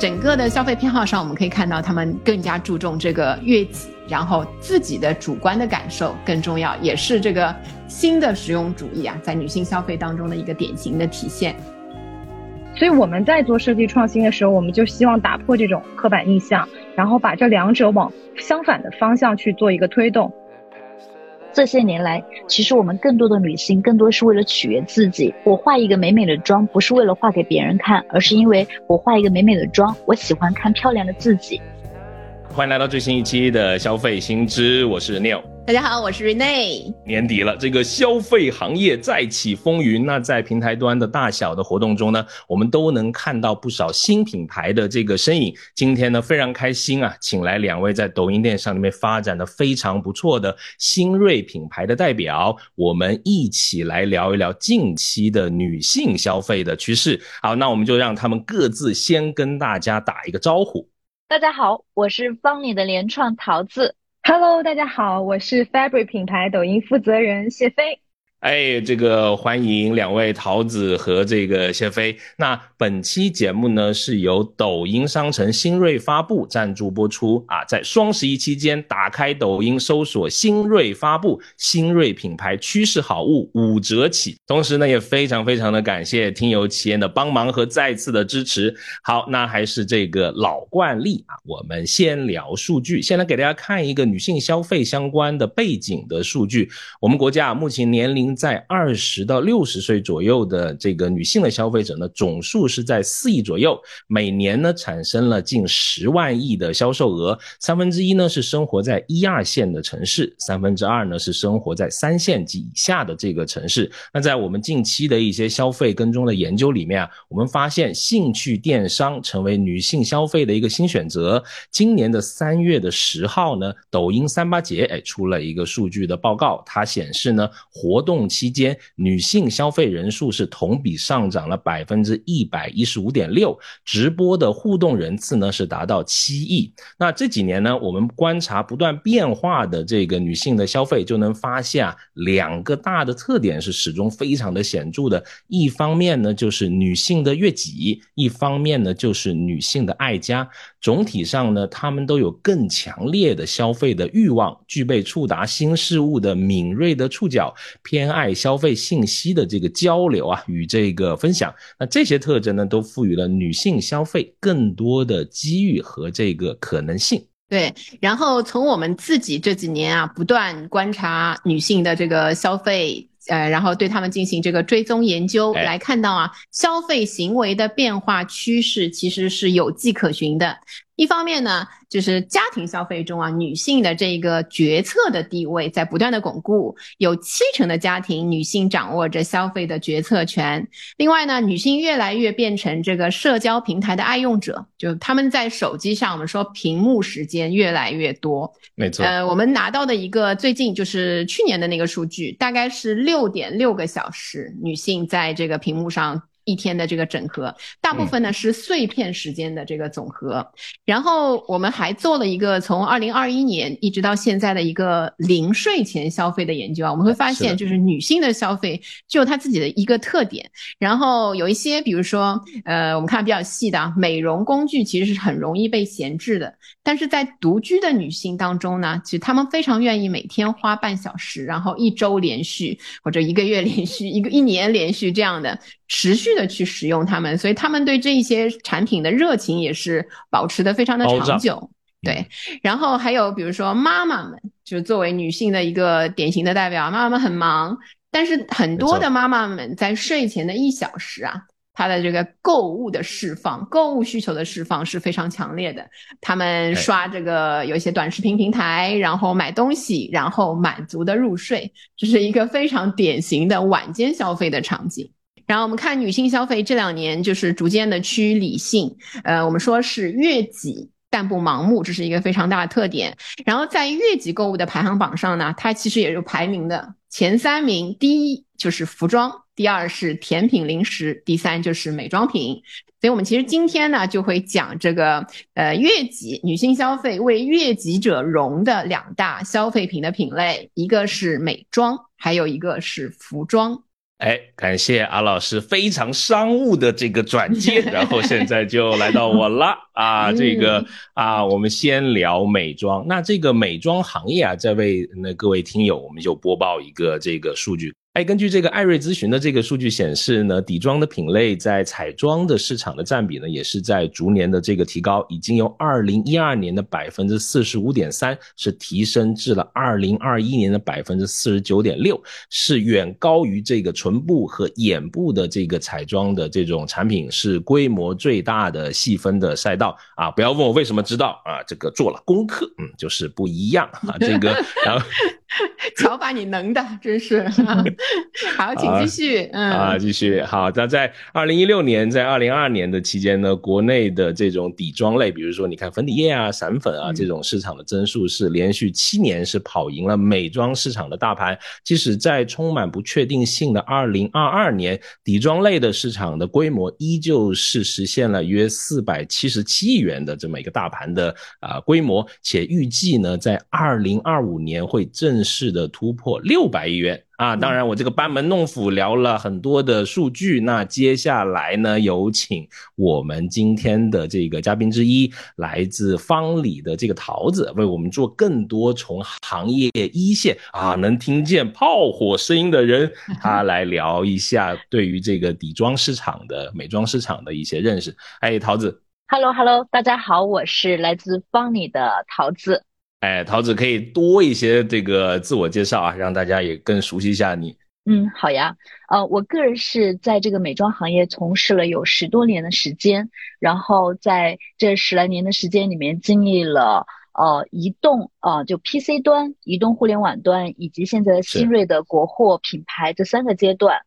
整个的消费偏好上，我们可以看到他们更加注重这个悦己，然后自己的主观的感受更重要，也是这个新的实用主义啊，在女性消费当中的一个典型的体现。所以我们在做设计创新的时候，我们就希望打破这种刻板印象，然后把这两者往相反的方向去做一个推动。这些年来，其实我们更多的女性更多是为了取悦自己。我化一个美美的妆，不是为了画给别人看，而是因为我化一个美美的妆，我喜欢看漂亮的自己。欢迎来到最新一期的消费新知，我是 Neil。大家好，我是 Rene。年底了，这个消费行业再起风云。那在平台端的大小的活动中呢，我们都能看到不少新品牌的这个身影。今天呢，非常开心啊，请来两位在抖音电商里面发展的非常不错的新锐品牌的代表，我们一起来聊一聊近期的女性消费的趋势。好，那我们就让他们各自先跟大家打一个招呼。大家好，我是方你的联创桃子。Hello，大家好，我是 Fabric 品牌抖音负责人谢飞。哎，这个欢迎两位桃子和这个谢飞。那本期节目呢是由抖音商城新锐发布赞助播出啊，在双十一期间，打开抖音搜索新锐发布，新锐品牌趋势好物五折起。同时呢，也非常非常的感谢听友企业的帮忙和再次的支持。好，那还是这个老惯例啊，我们先聊数据，先来给大家看一个女性消费相关的背景的数据。我们国家啊目前年龄在二十到六十岁左右的这个女性的消费者呢，总数是在四亿左右，每年呢产生了近十万亿的销售额，三分之一呢是生活在一二线的城市，三分之二呢是生活在三线及以下的这个城市。那在我们近期的一些消费跟踪的研究里面啊，我们发现兴趣电商成为女性消费的一个新选择。今年的三月的十号呢，抖音三八节哎出了一个数据的报告，它显示呢活动。期间，女性消费人数是同比上涨了百分之一百一十五点六，直播的互动人次呢是达到七亿。那这几年呢，我们观察不断变化的这个女性的消费，就能发现啊，两个大的特点是始终非常的显著的。一方面呢，就是女性的悦己；一方面呢，就是女性的爱家。总体上呢，她们都有更强烈的消费的欲望，具备触达新事物的敏锐的触角，偏爱消费信息的这个交流啊与这个分享。那这些特征呢，都赋予了女性消费更多的机遇和这个可能性。对，然后从我们自己这几年啊，不断观察女性的这个消费。呃，然后对他们进行这个追踪研究，来看到啊，消费行为的变化趋势其实是有迹可循的。一方面呢，就是家庭消费中啊，女性的这个决策的地位在不断的巩固，有七成的家庭女性掌握着消费的决策权。另外呢，女性越来越变成这个社交平台的爱用者，就他们在手机上，我们说屏幕时间越来越多。没错。呃，我们拿到的一个最近就是去年的那个数据，大概是六点六个小时，女性在这个屏幕上。一天的这个整合，大部分呢是碎片时间的这个总和。然后我们还做了一个从二零二一年一直到现在的一个零税前消费的研究啊，我们会发现，就是女性的消费就有她自己的一个特点。然后有一些，比如说，呃，我们看比较细的美容工具，其实是很容易被闲置的。但是在独居的女性当中呢，其实她们非常愿意每天花半小时，然后一周连续或者一个月连续一个一年连续这样的。持续的去使用它们，所以他们对这一些产品的热情也是保持的非常的长久。对，然后还有比如说妈妈们，就作为女性的一个典型的代表，妈妈们很忙，但是很多的妈妈们在睡前的一小时啊，她的这个购物的释放、购物需求的释放是非常强烈的。他们刷这个有一些短视频平台，然后买东西，然后满足的入睡，这是一个非常典型的晚间消费的场景。然后我们看女性消费这两年就是逐渐的趋于理性，呃，我们说是悦己但不盲目，这是一个非常大的特点。然后在悦己购物的排行榜上呢，它其实也有排名的，前三名，第一就是服装，第二是甜品零食，第三就是美妆品。所以我们其实今天呢就会讲这个呃悦己女性消费为悦己者容的两大消费品的品类，一个是美妆，还有一个是服装。哎，感谢阿老师非常商务的这个转接，然后现在就来到我了啊，这个啊，我们先聊美妆。那这个美妆行业啊，在为那各位听友，我们就播报一个这个数据。哎，根据这个艾瑞咨询的这个数据显示呢，底妆的品类在彩妆的市场的占比呢，也是在逐年的这个提高，已经由二零一二年的百分之四十五点三，是提升至了二零二一年的百分之四十九点六，是远高于这个唇部和眼部的这个彩妆的这种产品，是规模最大的细分的赛道啊！不要问我为什么知道啊，这个做了功课，嗯，就是不一样啊，这个 然后。瞧把你能的，真是 好，请继续。嗯啊，继续好。那在二零一六年，在二零二二年的期间呢，国内的这种底妆类，比如说你看粉底液啊、散粉啊这种市场的增速是连续七年是跑赢了美妆市场的大盘。即使在充满不确定性的二零二二年，底妆类的市场的规模依旧是实现了约四百七十七亿元的这么一个大盘的啊规模，且预计呢，在二零二五年会正。式的突破六百亿元啊！当然，我这个班门弄斧聊了很多的数据。那接下来呢，有请我们今天的这个嘉宾之一，来自方里的这个桃子，为我们做更多从行业一线啊能听见炮火声音的人，他来聊一下对于这个底妆市场的美妆市场的一些认识。哎，桃子，Hello Hello，大家好，我是来自方里的桃子。哎，桃子可以多一些这个自我介绍啊，让大家也更熟悉一下你。嗯，好呀。呃，我个人是在这个美妆行业从事了有十多年的时间，然后在这十来年的时间里面，经历了呃移动呃就 PC 端、移动互联网端以及现在新锐的国货品牌这三个阶段。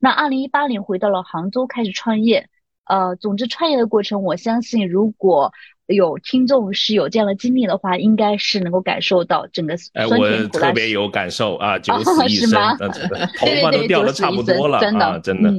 那二零一八年回到了杭州开始创业。呃，总之创业的过程，我相信如果。有听众是有这样的经历的话，应该是能够感受到整个酸甜苦辣。特别有感受啊，九死一生，头发都掉的差不多了，真的，真的。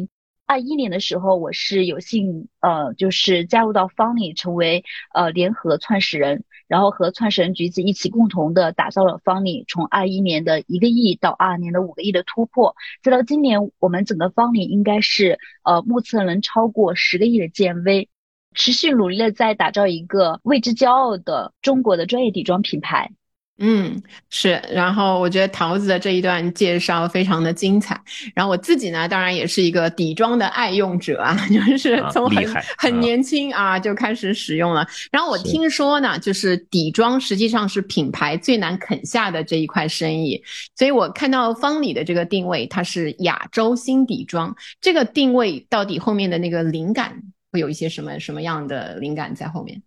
二一年的时候，我是有幸呃，就是加入到方里，成为呃联合创始人，然后和创始人橘子一起共同的打造了方里，从二一年的一个亿到二二年的五个亿的突破，再到今年，我们整个方里应该是呃目测能超过十个亿的 GMV。持续努力的在打造一个为之骄傲的中国的专业底妆品牌。嗯，是。然后我觉得桃子的这一段介绍非常的精彩。然后我自己呢，当然也是一个底妆的爱用者啊，就是从很很年轻啊就开始使用了。然后我听说呢，就是底妆实际上是品牌最难啃下的这一块生意。所以我看到方里的这个定位，它是亚洲新底妆，这个定位到底后面的那个灵感？会有一些什么什么样的灵感在后面？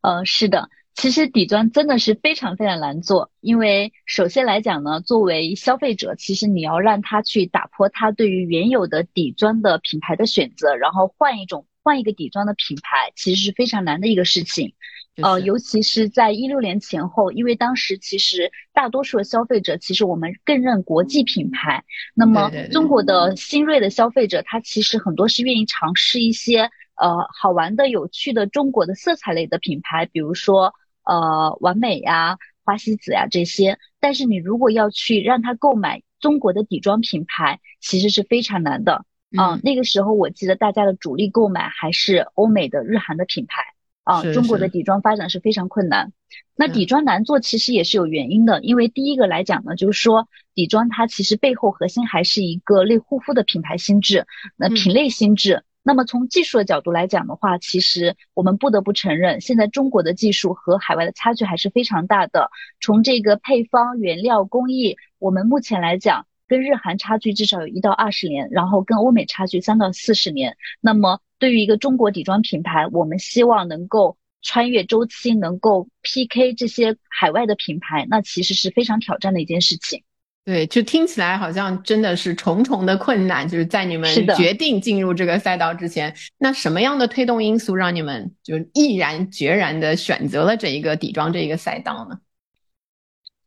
呃，是的，其实底妆真的是非常非常难做，因为首先来讲呢，作为消费者，其实你要让他去打破他对于原有的底妆的品牌的选择，然后换一种换一个底妆的品牌，其实是非常难的一个事情。呃，尤其是在一六年前后，因为当时其实大多数的消费者，其实我们更认国际品牌。那么中国的新锐的消费者，他其实很多是愿意尝试一些呃好玩的、有趣的中国的色彩类的品牌，比如说呃完美呀、花西子呀这些。但是你如果要去让他购买中国的底妆品牌，其实是非常难的。嗯，那个时候我记得大家的主力购买还是欧美的、日韩的品牌。啊，中国的底妆发展是非常困难。那底妆难做其实也是有原因的，因为第一个来讲呢，就是说底妆它其实背后核心还是一个类护肤的品牌心智，那品类心智。那么从技术的角度来讲的话，其实我们不得不承认，现在中国的技术和海外的差距还是非常大的。从这个配方、原料、工艺，我们目前来讲，跟日韩差距至少有一到二十年，然后跟欧美差距三到四十年。那么对于一个中国底妆品牌，我们希望能够穿越周期，能够 PK 这些海外的品牌，那其实是非常挑战的一件事情。对，就听起来好像真的是重重的困难，就是在你们决定进入这个赛道之前，那什么样的推动因素让你们就毅然决然的选择了这一个底妆这一个赛道呢？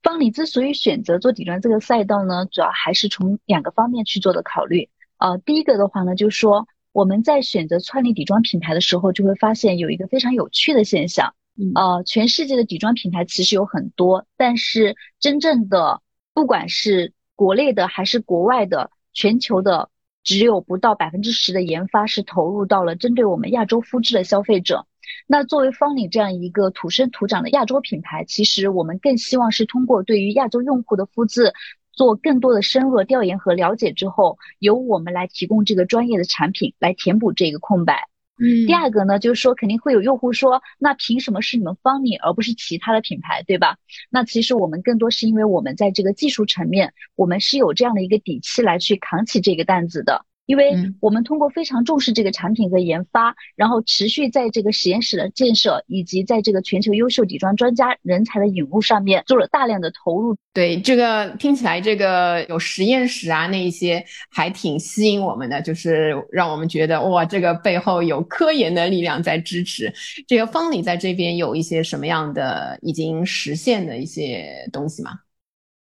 方里之所以选择做底妆这个赛道呢，主要还是从两个方面去做的考虑。呃，第一个的话呢，就是说。我们在选择创立底妆品牌的时候，就会发现有一个非常有趣的现象，呃，全世界的底妆品牌其实有很多，但是真正的不管是国内的还是国外的，全球的只有不到百分之十的研发是投入到了针对我们亚洲肤质的消费者。那作为方领这样一个土生土长的亚洲品牌，其实我们更希望是通过对于亚洲用户的肤质做更多的深入调研和了解之后，由我们来提供这个专业的产品来填补这个空白。嗯，第二个呢，就是说肯定会有用户说，那凭什么是你们方米而不是其他的品牌，对吧？那其实我们更多是因为我们在这个技术层面，我们是有这样的一个底气来去扛起这个担子的。因为我们通过非常重视这个产品和研发，然后持续在这个实验室的建设，以及在这个全球优秀底妆专家人才的引入上面做了大量的投入。对这个听起来，这个有实验室啊，那一些还挺吸引我们的，就是让我们觉得哇，这个背后有科研的力量在支持。这个方里在这边有一些什么样的已经实现的一些东西吗？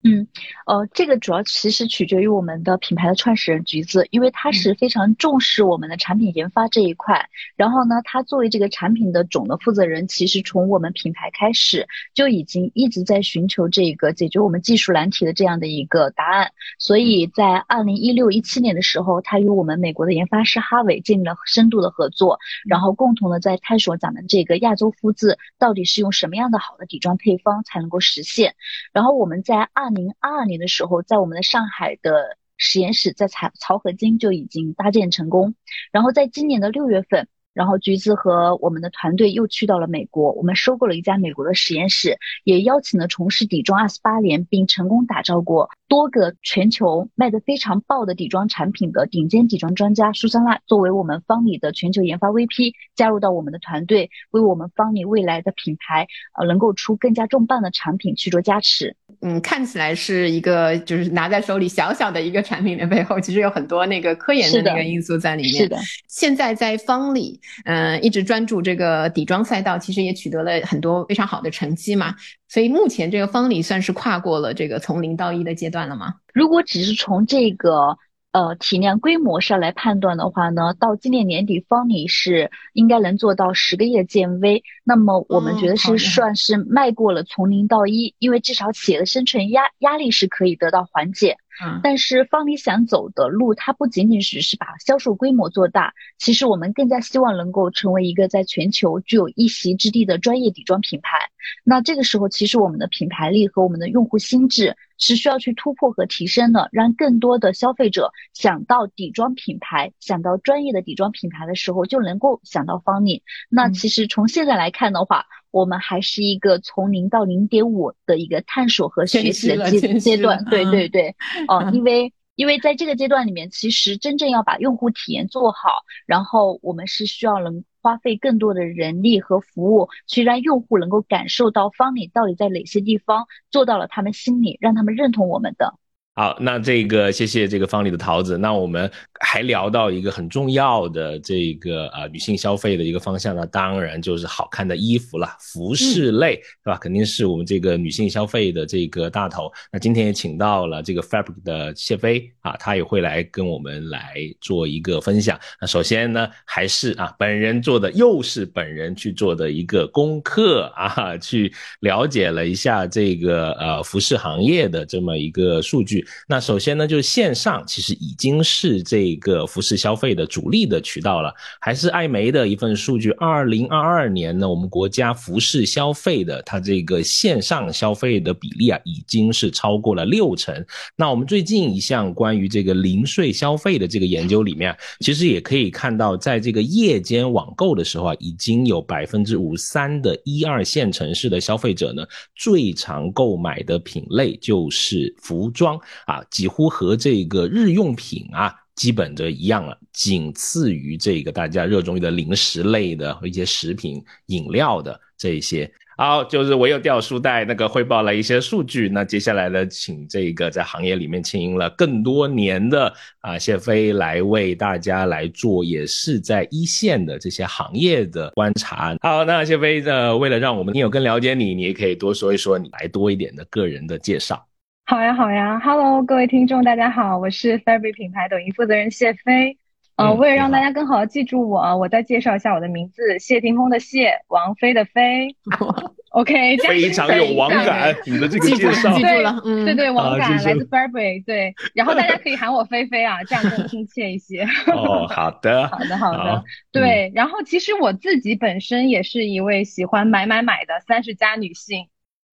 嗯，呃，这个主要其实取决于我们的品牌的创始人橘子，因为他是非常重视我们的产品研发这一块。然后呢，他作为这个产品的总的负责人，其实从我们品牌开始就已经一直在寻求这个解决我们技术难题的这样的一个答案。所以在二零一六一七年的时候，他与我们美国的研发师哈维建立了深度的合作，然后共同的在探索咱们这个亚洲肤质到底是用什么样的好的底妆配方才能够实现。然后我们在二二零二二年的时候，在我们的上海的实验室，在曹曹和金就已经搭建成功。然后在今年的六月份。然后橘子和我们的团队又去到了美国，我们收购了一家美国的实验室，也邀请了从事底妆二十八年并成功打造过多个全球卖得非常爆的底妆产品的顶尖底妆专家苏珊娜作为我们方里的全球研发 VP 加入到我们的团队，为我们方里未来的品牌呃能够出更加重磅的产品去做加持。嗯，看起来是一个就是拿在手里小小的一个产品的背后，其实有很多那个科研的那个因素在里面。是的，现在在方里。嗯，一直专注这个底妆赛道，其实也取得了很多非常好的成绩嘛。所以目前这个方里算是跨过了这个从零到一的阶段了吗？如果只是从这个呃体量规模上来判断的话呢，到今年年底方里是应该能做到十个月 GMV。那么我们觉得是算是迈过了从零到一，因为至少企业的生存压压力是可以得到缓解。但是方里想走的路，它不仅仅只是把销售规模做大，其实我们更加希望能够成为一个在全球具有一席之地的专业底妆品牌。那这个时候，其实我们的品牌力和我们的用户心智是需要去突破和提升的，让更多的消费者想到底妆品牌、想到专业的底妆品牌的时候，就能够想到方里。那其实从现在来看的话，我们还是一个从零到零点五的一个探索和学习的阶阶段，对对对，哦，因为因为在这个阶段里面，其实真正要把用户体验做好，然后我们是需要能花费更多的人力和服务，去让用户能够感受到方里到底在哪些地方做到了他们心里，让他们认同我们的。好，那这个谢谢这个方里的桃子。那我们还聊到一个很重要的这个呃女性消费的一个方向呢，当然就是好看的衣服了，服饰类是吧？肯定是我们这个女性消费的这个大头。那今天也请到了这个 Fabric 的谢飞啊，他也会来跟我们来做一个分享。那首先呢，还是啊本人做的，又是本人去做的一个功课啊，去了解了一下这个呃服饰行业的这么一个数据。那首先呢，就是线上其实已经是这个服饰消费的主力的渠道了。还是艾媒的一份数据，二零二二年呢，我们国家服饰消费的它这个线上消费的比例啊，已经是超过了六成。那我们最近一项关于这个零税消费的这个研究里面，其实也可以看到，在这个夜间网购的时候啊，已经有百分之五三的一二线城市的消费者呢，最常购买的品类就是服装。啊，几乎和这个日用品啊，基本的一样了，仅次于这个大家热衷于的零食类的和一些食品饮料的这一些。好，就是我又掉书袋，那个汇报了一些数据。那接下来呢，请这个在行业里面经营了更多年的啊谢飞来为大家来做，也是在一线的这些行业的观察。好，那谢飞呢，为了让我们听友更了解你，你也可以多说一说你来多一点的个人的介绍。好呀，好呀，Hello，各位听众，大家好，我是 Fabric 品牌抖音负责人谢飞。呃，为了让大家更好的记住我，我再介绍一下我的名字：谢霆锋的谢，王菲的菲。OK，非常有网感，你的这个记住介绍。记住了，嗯，对对，网感啊来自 Burberry，对，然后大家可以喊我菲菲啊，这样更亲切一些。哦，好的，好的，好的。好，对。然后其实我自己本身也是一位喜欢买买买的三十加女性，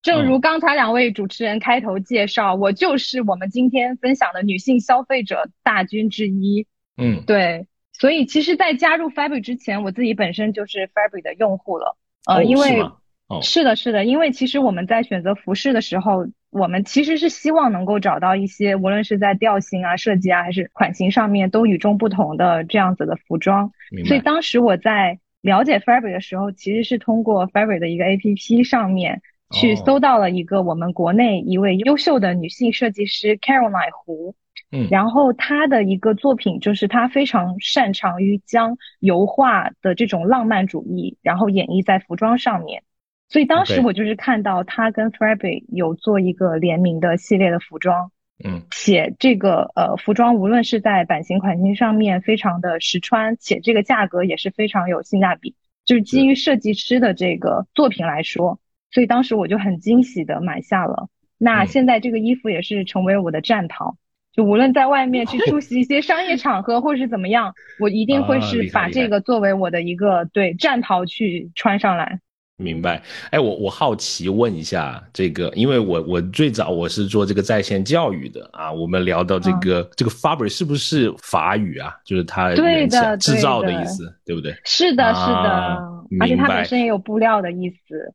正如刚才两位主持人开头介绍，我就是我们今天分享的女性消费者大军之一。嗯对，所以其实，在加入 Fabric 之前，我自己本身就是 Fabric 的用户了。呃，哦因为是哦是的，是的，因为其实我们在选择服饰的时候，我们其实是希望能够找到一些，无论是在调性啊、设计啊，还是款型上面都与众不同的这样子的服装。所以，当时我在了解 Fabric 的时候，其实是通过 Fabric 的一个 APP 上面去哦。搜到了一个我们国内一位优秀的女性设计师 Caroline 胡。嗯。然后她的一个作品就是她非常擅长于将油画的这种浪漫主义，然后演绎在服装上面。所以当时我就是看到她跟 Fabric 有做一个联名的系列的服装，嗯。且这个呃服装无论是在版型款型上面非常的实穿，且这个价格也是非常有性价比，就是基于设计师的这个作品来说，所以当时我就很惊喜的买下了。那嗯现在这个衣服也是成为我的战袍，就无论在外面去出席一些商业 场合或是怎么样，我一定会啊是把这个作为我的一个对战袍去穿上来。明白。哎，我我好奇问一下，这个，因为我我最早我是做这个在线教育的啊，我们聊到这个、这个 fabric 是不是法语啊？就是它嗯对的制造的意思，对不对？是的，是的，啊而且它本身也有布料的意思。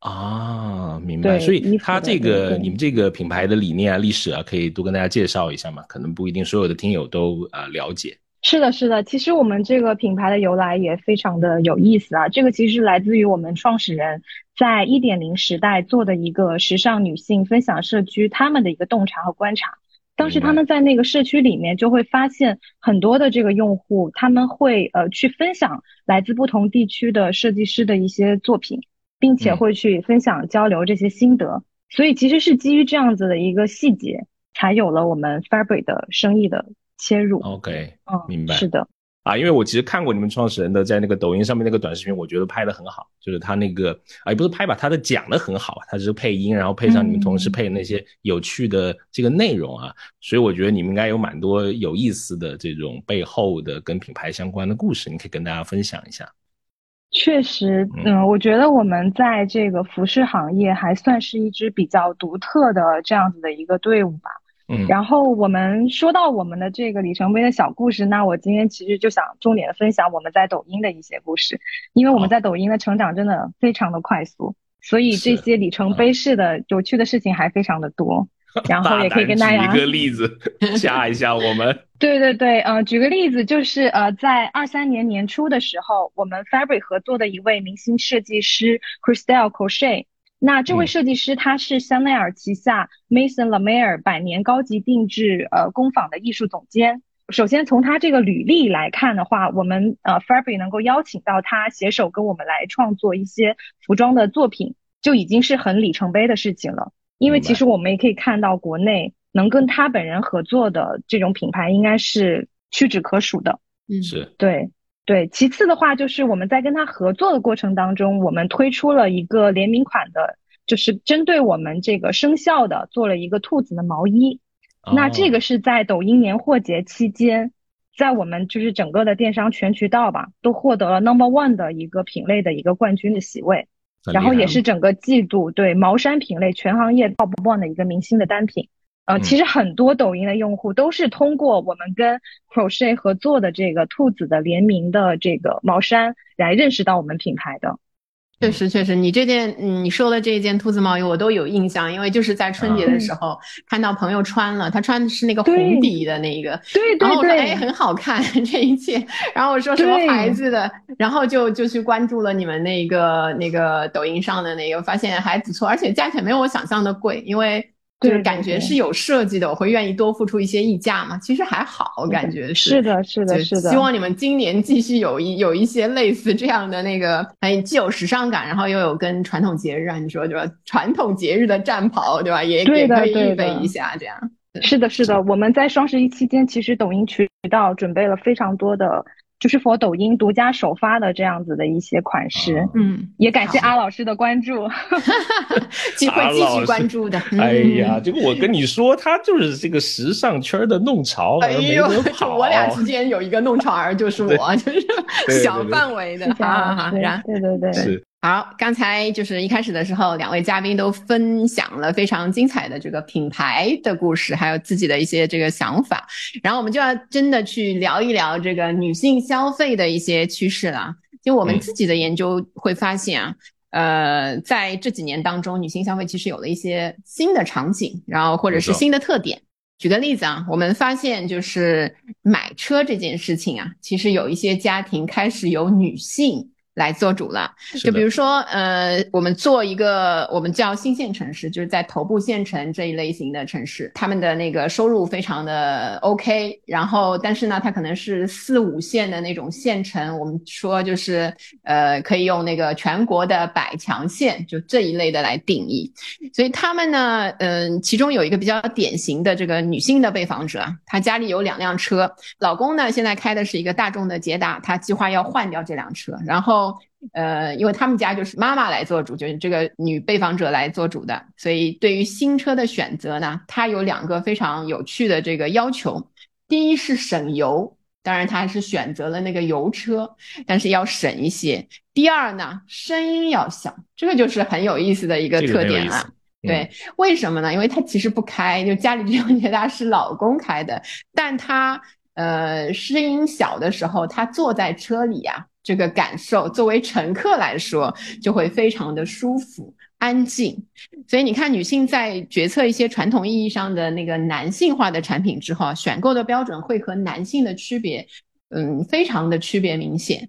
啊，明白。所以它这个你们这个品牌的理念啊、历史啊，可以多跟大家介绍一下嘛？可能不一定所有的听友都啊、呃了解。是的，是的，其实我们这个品牌的由来也非常的有意思啊。这个其实来自于我们创始人在一点零时代做的一个时尚女性分享社区，他们的一个洞察和观察。当时他们在那个社区里面就会发现很多的这个用户，他们会呃去分享来自不同地区的设计师的一些作品，并且嗯会去分享交流这些心得。所以其实是基于这样子的一个细节，才有了我们 Fabric 的生意的切入。OK，嗯，明白是的。啊，因为我其实看过你们创始人的在那个抖音上面那个短视频，我觉得拍的很好，就是他那个啊，也不是拍吧，他的讲的很好，他只是配音，然后配上你们同事嗯配的那些有趣的这个内容啊，所以我觉得你们应该有蛮多有意思的这种背后的跟品牌相关的故事，你可以跟大家分享一下。确实，嗯。嗯，我觉得我们在这个服饰行业还算是一支比较独特的这样子的一个队伍吧。嗯，然后我们说到我们的这个里程碑的小故事，那我今天其实就想重点的分享我们在抖音的一些故事，因为我们在抖音的成长真的非常的快速，所以这些里程碑式的有趣的事情还非常的多。然后也可以跟大家举一个例子吓一吓我们。对对对，呃，举个例子，就是呃，在二三年年初的时候，我们 Fabric 合作的一位明星设计师 Christelle Crochet。那这位嗯设计师他是香奈儿旗下 Maison La Mer 百年高级定制呃工坊的艺术总监。首先从他这个履历来看的话，我们呃 Fabric 能够邀请到他携手跟我们来创作一些服装的作品，就已经是很里程碑的事情了。因为其实我们也可以看到，国内能跟他本人合作的这种品牌应该是屈指可数的。嗯，是，对对，其次的话就是我们在跟他合作的过程当中，我们推出了一个联名款的，就是针对我们这个生肖的做了一个兔子的毛衣。那这个哦是在抖音年货节期间，在我们就是整个的电商全渠道吧，都获得了 number one 的一个品类的一个冠军的席位。然后也是整个季度对毛衫品类全行业 top one 的一个明星的单品。呃，嗯其实很多抖音的用户都是通过我们跟 Crochet 合作的这个兔子的联名的这个毛衫来认识到我们品牌的。确实，确实，你这件，嗯，你说的这件兔子毛衣我都有印象，因为就是在春节的时候看到朋友穿了，他穿的是那个红底的那一个，对然后我说，哎，很好看 这一件，然后我说什么牌子的，然后就就去关注了你们那个那个抖音上的那个，发现还不错，而且价钱没有我想象的贵，因为就是感觉是有设计的，我会愿意多付出一些溢价嘛，其实还好，我感觉是是的，是的，是的。希望你们今年继续有一有一些类似这样的那个，哎，既有时尚感，然后又有跟传统节日啊，你说对吧？传统节日的战袍，对吧？也也可以预备一下，这样。是的，是的，我们在双十一期间，其实抖音渠道准备了非常多的就是 for 抖音独家首发的这样子的一些款式。嗯，也感谢阿老师的关注，机会继续关注的。哎呀，这个我跟你说，他就是这个时尚圈的弄潮儿，没得跑。我俩之间有一个弄潮儿，就是我，就是小范围的啊。对对对，是。好，刚才就是一开始的时候，两位嘉宾都分享了非常精彩的这个品牌的故事，还有自己的一些这个想法。然后我们就要真的去聊一聊这个女性消费的一些趋势了。就我们自己的研究会发现啊，呃，在这几年当中，女性消费其实有了一些新的场景，然后或者是新的特点。举个例子啊，我们发现就是买车这件事情啊，其实有一些家庭开始有女性。来做主了，就比如说，呃，我们做一个我们叫新县城市，就是在头部县城这一类型的城市，他们的那个收入非常的 OK，然后但是呢，它可能是四五线的那种县城，我们说就是呃，可以用那个全国的百强县，就这一类的来定义。所以他们呢，嗯，其中有一个比较典型的这个女性的被访者，她家里有两辆车，老公呢现在开的是一个大众的捷达，他计划要换掉这辆车，然后。呃，因为他们家就是妈妈来做主，就是这个女被访者来做主的，所以对于新车的选择呢，它有两个非常有趣的这个要求。第一是省油，当然她是选择了那个油车，但是要省一些。第二呢，声音要小，这个就是很有意思的一个特点了。对，为什么呢？因为她其实不开，就家里这辆捷达是老公开的，但她呃声音小的时候，她坐在车里呀。这个感受，作为乘客来说，就会非常的舒服、安静。所以你看，女性在决策一些传统意义上的那个男性化的产品之后，选购的标准会和男性的区别，嗯，非常的区别明显。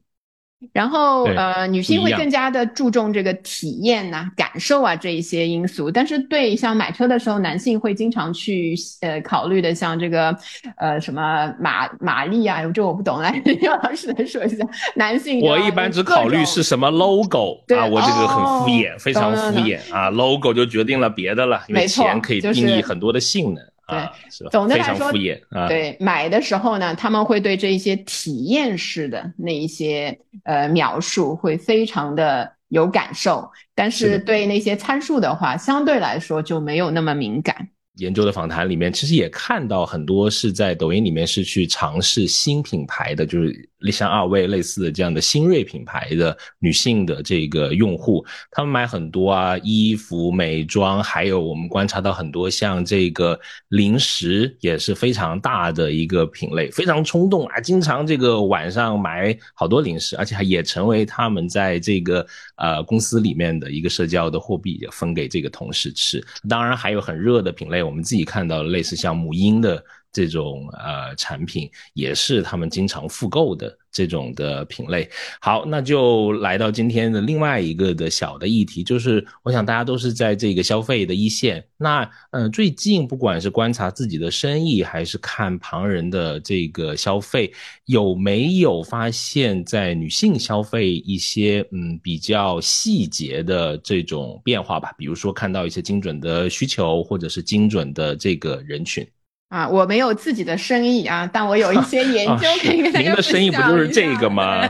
然后，呃，女性会更加的注重这个体验呐、感受啊这一些因素。但是，对像买车的时候，男性会经常去呃考虑的，像这个呃什么马马力啊，这我不懂，来 杨老师来说一下。男性我一般只考虑是什么 logo 啊，我这个很敷衍，非常敷衍啊，logo 就决定了别的了，因为钱可以定义很多的性能。对，总的来说，啊，对买的时候呢，他们会对这一些体验式的那一些呃描述会非常的有感受，但是对那些参数的话，相对来说就没有那么敏感。研究的访谈里面，其实也看到很多是在抖音里面是去尝试新品牌的，就是像二位类似的这样的新锐品牌的女性的这个用户，他们买很多啊衣服、美妆，还有我们观察到很多像这个零食也是非常大的一个品类，非常冲动啊，经常这个晚上买好多零食，而且还也成为他们在这个呃公司里面的一个社交的货币，分给这个同事吃。当然还有很热的品类。我们自己看到类似像母婴的这种呃产品，也是他们经常复购的。这种的品类，好，那就来到今天的另外一个的小的议题，就是我想大家都是在这个消费的一线，那呃最近不管是观察自己的生意，还是看旁人的这个消费，有没有发现，在女性消费一些嗯比较细节的这种变化吧？比如说看到一些精准的需求，或者是精准的这个人群。啊，我没有自己的生意啊，但我有一些研 究可以跟大家分享。您的生意不就是这个 吗？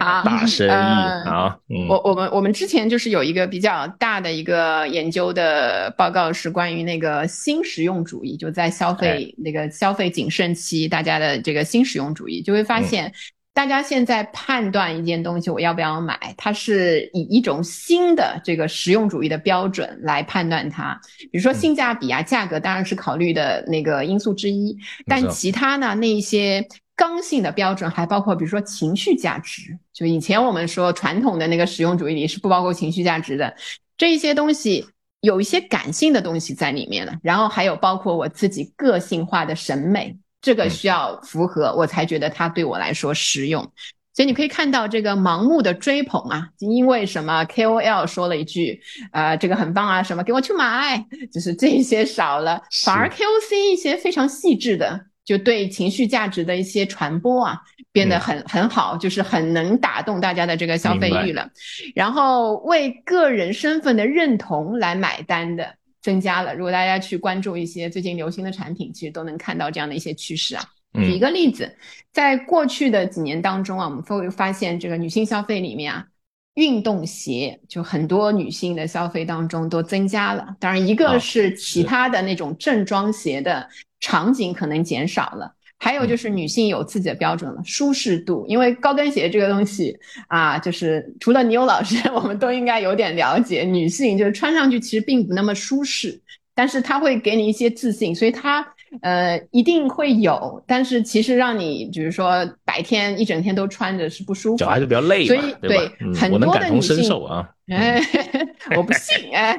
啊，大生意啊！我我们我们之前就是有一个比较大的一个研究的报告，是关于那个新实用主义，就在消费那个消费谨慎期，大家的这个新实用主义，就会发现。大家现在判断一件东西我要不要买，它是以一种新的这个实用主义的标准来判断它。比如说性价比啊，价格当然是考虑的那个因素之一，但其他呢，那一些刚性的标准还包括，比如说情绪价值。就以前我们说传统的那个实用主义里是不包括情绪价值的，这一些东西有一些感性的东西在里面了。然后还有包括我自己个性化的审美。这个需要符合，我才觉得它对我来说实用。所以你可以看到这个盲目的追捧啊，因为什么 KOL 说了一句，呃，这个很棒啊，什么给我去买，就是这些少了，反而 KOC 一些非常细致的，就对情绪价值的一些传播啊，变得很很好，就是很能打动大家的这个消费欲了。然后为个人身份的认同来买单的。增加了。如果大家去关注一些最近流行的产品，其实都能看到这样的一些趋势啊。举一个例子，在过去的几年当中啊，我们会发现这个女性消费里面啊，运动鞋就很多女性的消费当中都增加了。当然，一个是其他的那种正装鞋的场景可能减少了，还有就是女性有自己的标准了，舒适度。因为高跟鞋这个东西啊，就是除了牛老师，我们都应该有点了解，女性就是穿上去其实并不那么舒适，但是它会给你一些自信，所以它。呃，一定会有，但是其实让你，比如说白天一整天都穿着是不舒服，脚还是比较累，所以对很多的女性啊，哎，我不信哎，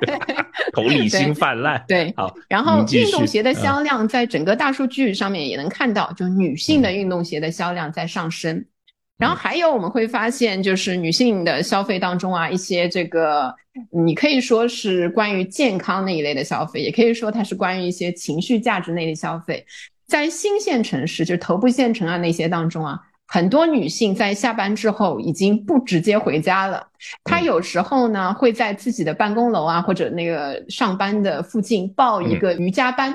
同理心泛滥，对，好，然后运动鞋的销量在整个大数据上面也能看到，就女性的运动鞋的销量在上升。然后还有我们会发现，就是女性的消费当中啊，一些这个你可以说是关于健康那一类的消费，也可以说它是关于一些情绪价值类的消费。在新县城市，就头部县城啊那些当中啊，很多女性在下班之后已经不直接回家了，她有时候呢会在自己的办公楼啊或者那个上班的附近报一个瑜伽班。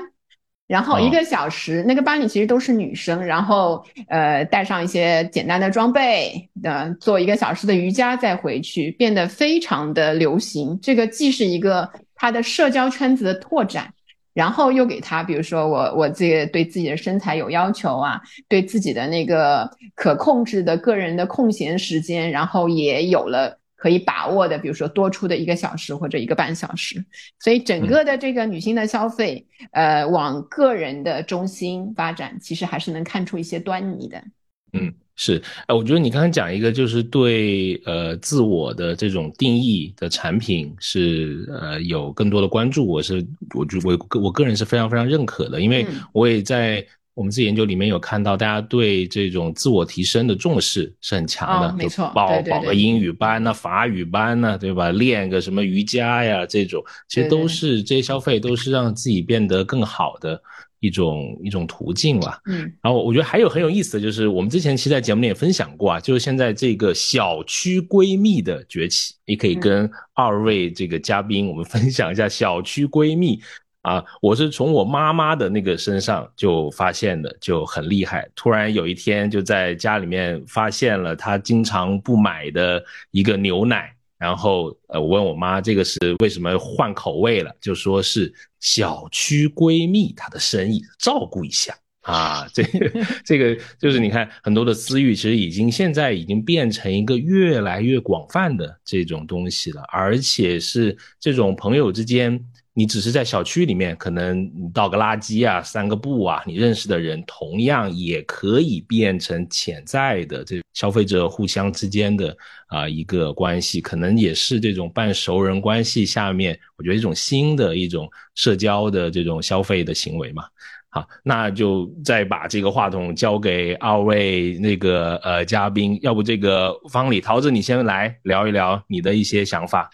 然后一个小时，那个班里其实都是女生，然后呃带上一些简单的装备，呃做一个小时的瑜伽再回去，变得非常的流行。这个既是一个她的社交圈子的拓展，然后又给他，比如说我我自己对自己的身材有要求啊，对自己的那个可控制的个人的空闲时间，然后也有了。可以把握的，比如说多出的一个小时或者一个半小时，所以整个的这个女性的消费，呃，往个人的中心发展，其实还是能看出一些端倪的。嗯，是，哎，我觉得你刚刚讲一个，就是对呃自我的这种定义的产品是呃有更多的关注，我是我觉我我个人是非常非常认可的，因为我也在。我们自己研究里面有看到，大家对这种自我提升的重视是很强的，没错，报报个英语班呐、法语班呐，对吧？练个什么瑜伽呀，这种。其实都是这些消费，都是让自己变得更好的一种一种途径了。嗯，然后我觉得还有很有意思的就是，我们之前其实在节目里也分享过啊，就是现在这个小区闺蜜的崛起，也可以跟二位这个嘉宾我们分享一下小区闺蜜。啊，我是从我妈妈的那个身上就发现的，就很厉害。突然有一天就在家里面发现了她经常不买的一个牛奶，然后呃，我问我妈这个是为什么换口味了，就说是小区闺蜜她的生意照顾一下啊。这个 这个就是你看很多的私域，其实已经现在已经变成一个越来越广泛的这种东西了，而且是这种朋友之间。你只是在小区里面，可能你倒个垃圾啊、散个步啊，你认识的人同样也可以变成潜在的这消费者互相之间的啊一个关系，可能也是这种半熟人关系下面，我觉得一种新的一种社交的这种消费的行为嘛。好，那就再把这个话筒交给二位那个呃嘉宾，要不这个方里桃子你先来聊一聊你的一些想法。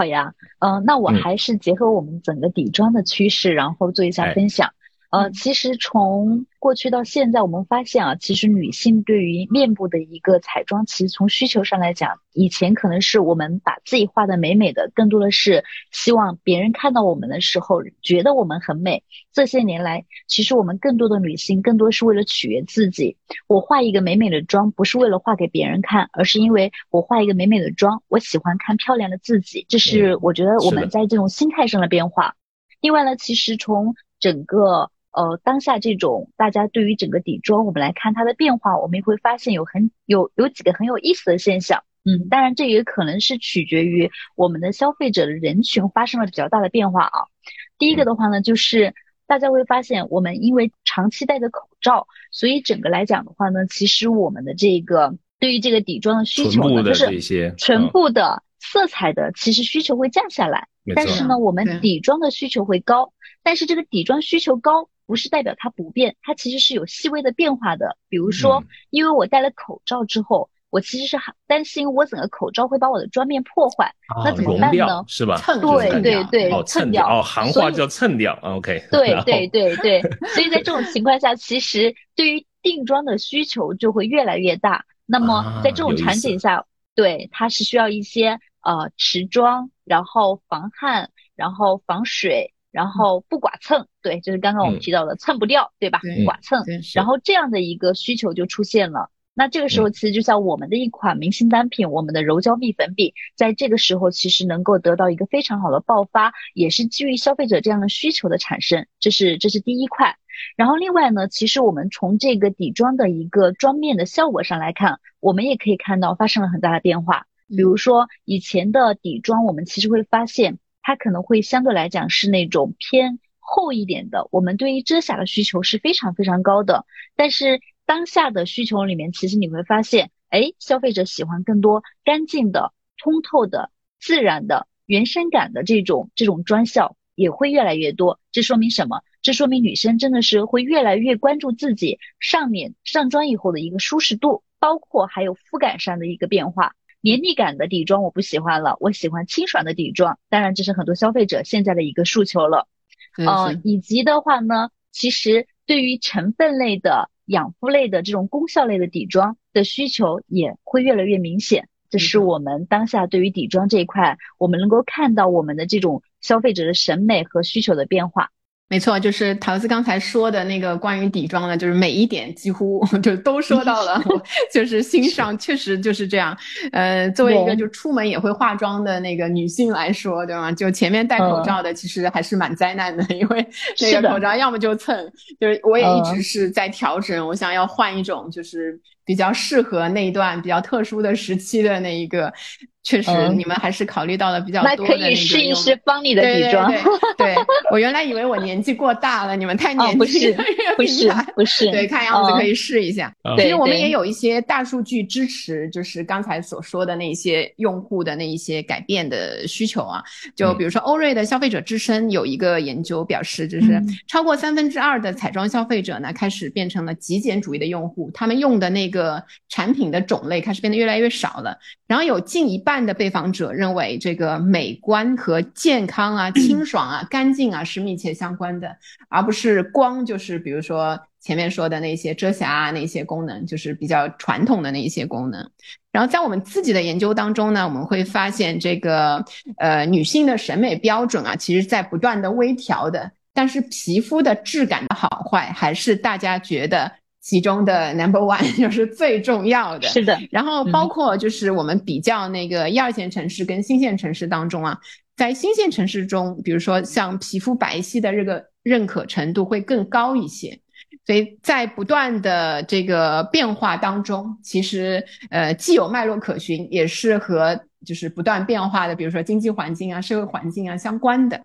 好呀，嗯，那我还是结合我们整个底妆的趋势，然后做一下分享。呃，其实从过去到现在，我们发现啊，其实女性对于面部的一个彩妆，其实从需求上来讲，以前可能是我们把自己画的美美的，更多的是希望别人看到我们的时候觉得我们很美。这些年来，其实我们更多的女性更多是为了取悦自己。我画一个美美的妆，不是为了画给别人看，而是因为我画一个美美的妆，我喜欢看漂亮的自己。这是我觉得我们在这种心态上的变化。另外呢，其实从整个呃，当下这种大家对于整个底妆，我们来看它的变化，我们也会发现有很有有几个很有意思的现象。嗯，当然这也可能是取决于我们的消费者的人群发生了比较大的变化啊。第一个的话呢，就是大家会发现，我们因为长期戴着口罩，所以整个来讲的话呢，其实我们的这个对于这个底妆的需求呢，就是唇部的色彩的其实需求会降下来，但是呢，我们底妆的需求会高，但是这个底妆需求高。不是代表它不变，它其实是有细微的变化的。比如说，因为我戴了口罩之后，我其实是很担心我整个口罩会把我的妆面破坏，那怎么办呢？是吧？对对对，蹭掉哦，行话叫蹭掉。OK，对对对对，所以在这种情况下，其实对于定妆的需求就会越来越大。那么在这种场景下，对它是需要一些呃持妆，然后防汗，然后防水。然后不剐蹭，对，就是刚刚我们提到的蹭不掉，对吧？剐蹭，然后这样的一个需求就出现了。那这个时候，其实就像我们的一款明星单品，我们的柔焦蜜粉饼，在这个时候其实能够得到一个非常好的爆发，也是基于消费者这样的需求的产生。这是这是第一块。然后另外呢，其实我们从这个底妆的一个妆面的效果上来看，我们也可以看到发生了很大的变化。比如说以前的底妆，我们其实会发现它可能会相对来讲是那种偏厚一点的，我们对于遮瑕的需求是非常非常高的，但是。当下的需求里面，其实你会发现，哎，消费者喜欢更多干净的、通透的、自然的、原生感的这种这种妆效也会越来越多。这说明什么？这说明女生真的是会越来越关注自己上面上妆以后的一个舒适度，包括还有肤感上的一个变化。黏腻感的底妆我不喜欢了，我喜欢清爽的底妆。当然，这是很多消费者现在的一个诉求了。嗯，以及的话呢，其实对于成分类的。养肤类的这种功效类的底妆的需求也会越来越明显，这是我们当下对于底妆这一块，我们能够看到我们的这种消费者的审美和需求的变化。没错，就是陶子刚才说的那个关于底妆的，就是每一点几乎 就都说到了 就是欣赏确实就是这样。呃，作为一个就出门也会化妆的那个女性来说，对吗？就前面戴口罩的，其实还是蛮灾难的，因为那个口罩要么就蹭，就是我也一直是在调整，我想要换一种，就是比较适合那一段比较特殊的时期的那一个。确实，你们还是考虑到了比较多的那可以试一试帮你的底妆。对，我原来以为我年纪过大了，你们太年轻了，不是不是，对，看样子可以试一下。其实我们也有一些大数据支持，就是刚才所说的那些用户的那一些改变的需求啊。就比如说欧瑞的消费者之声有一个研究表示，就是超过三分之二的彩妆消费者呢，开始变成了极简主义的用户，他们用的那个产品的种类开始变得越来越少了。然后有近一半。半的被访者认为，这个美观和健康啊、清 爽啊、干净啊是密切相关的，而不是光就是比如说前面说的那些遮瑕啊那些功能，就是比较传统的那一些功能。然后在我们自己的研究当中呢，我们会发现这个呃女性的审美标准啊，其实在不断的微调的，但是皮肤的质感的好坏还是大家觉得。其中的 number one 就是最重要的，是的。然后包括就是我们比较那个一二线城市跟新线城市当中啊，在新线城市中，比如说像皮肤白皙的这个认可程度会更高一些。所以在不断的这个变化当中，其实呃既有脉络可循，也是和就是不断变化的，比如说经济环境啊、社会环境啊相关的。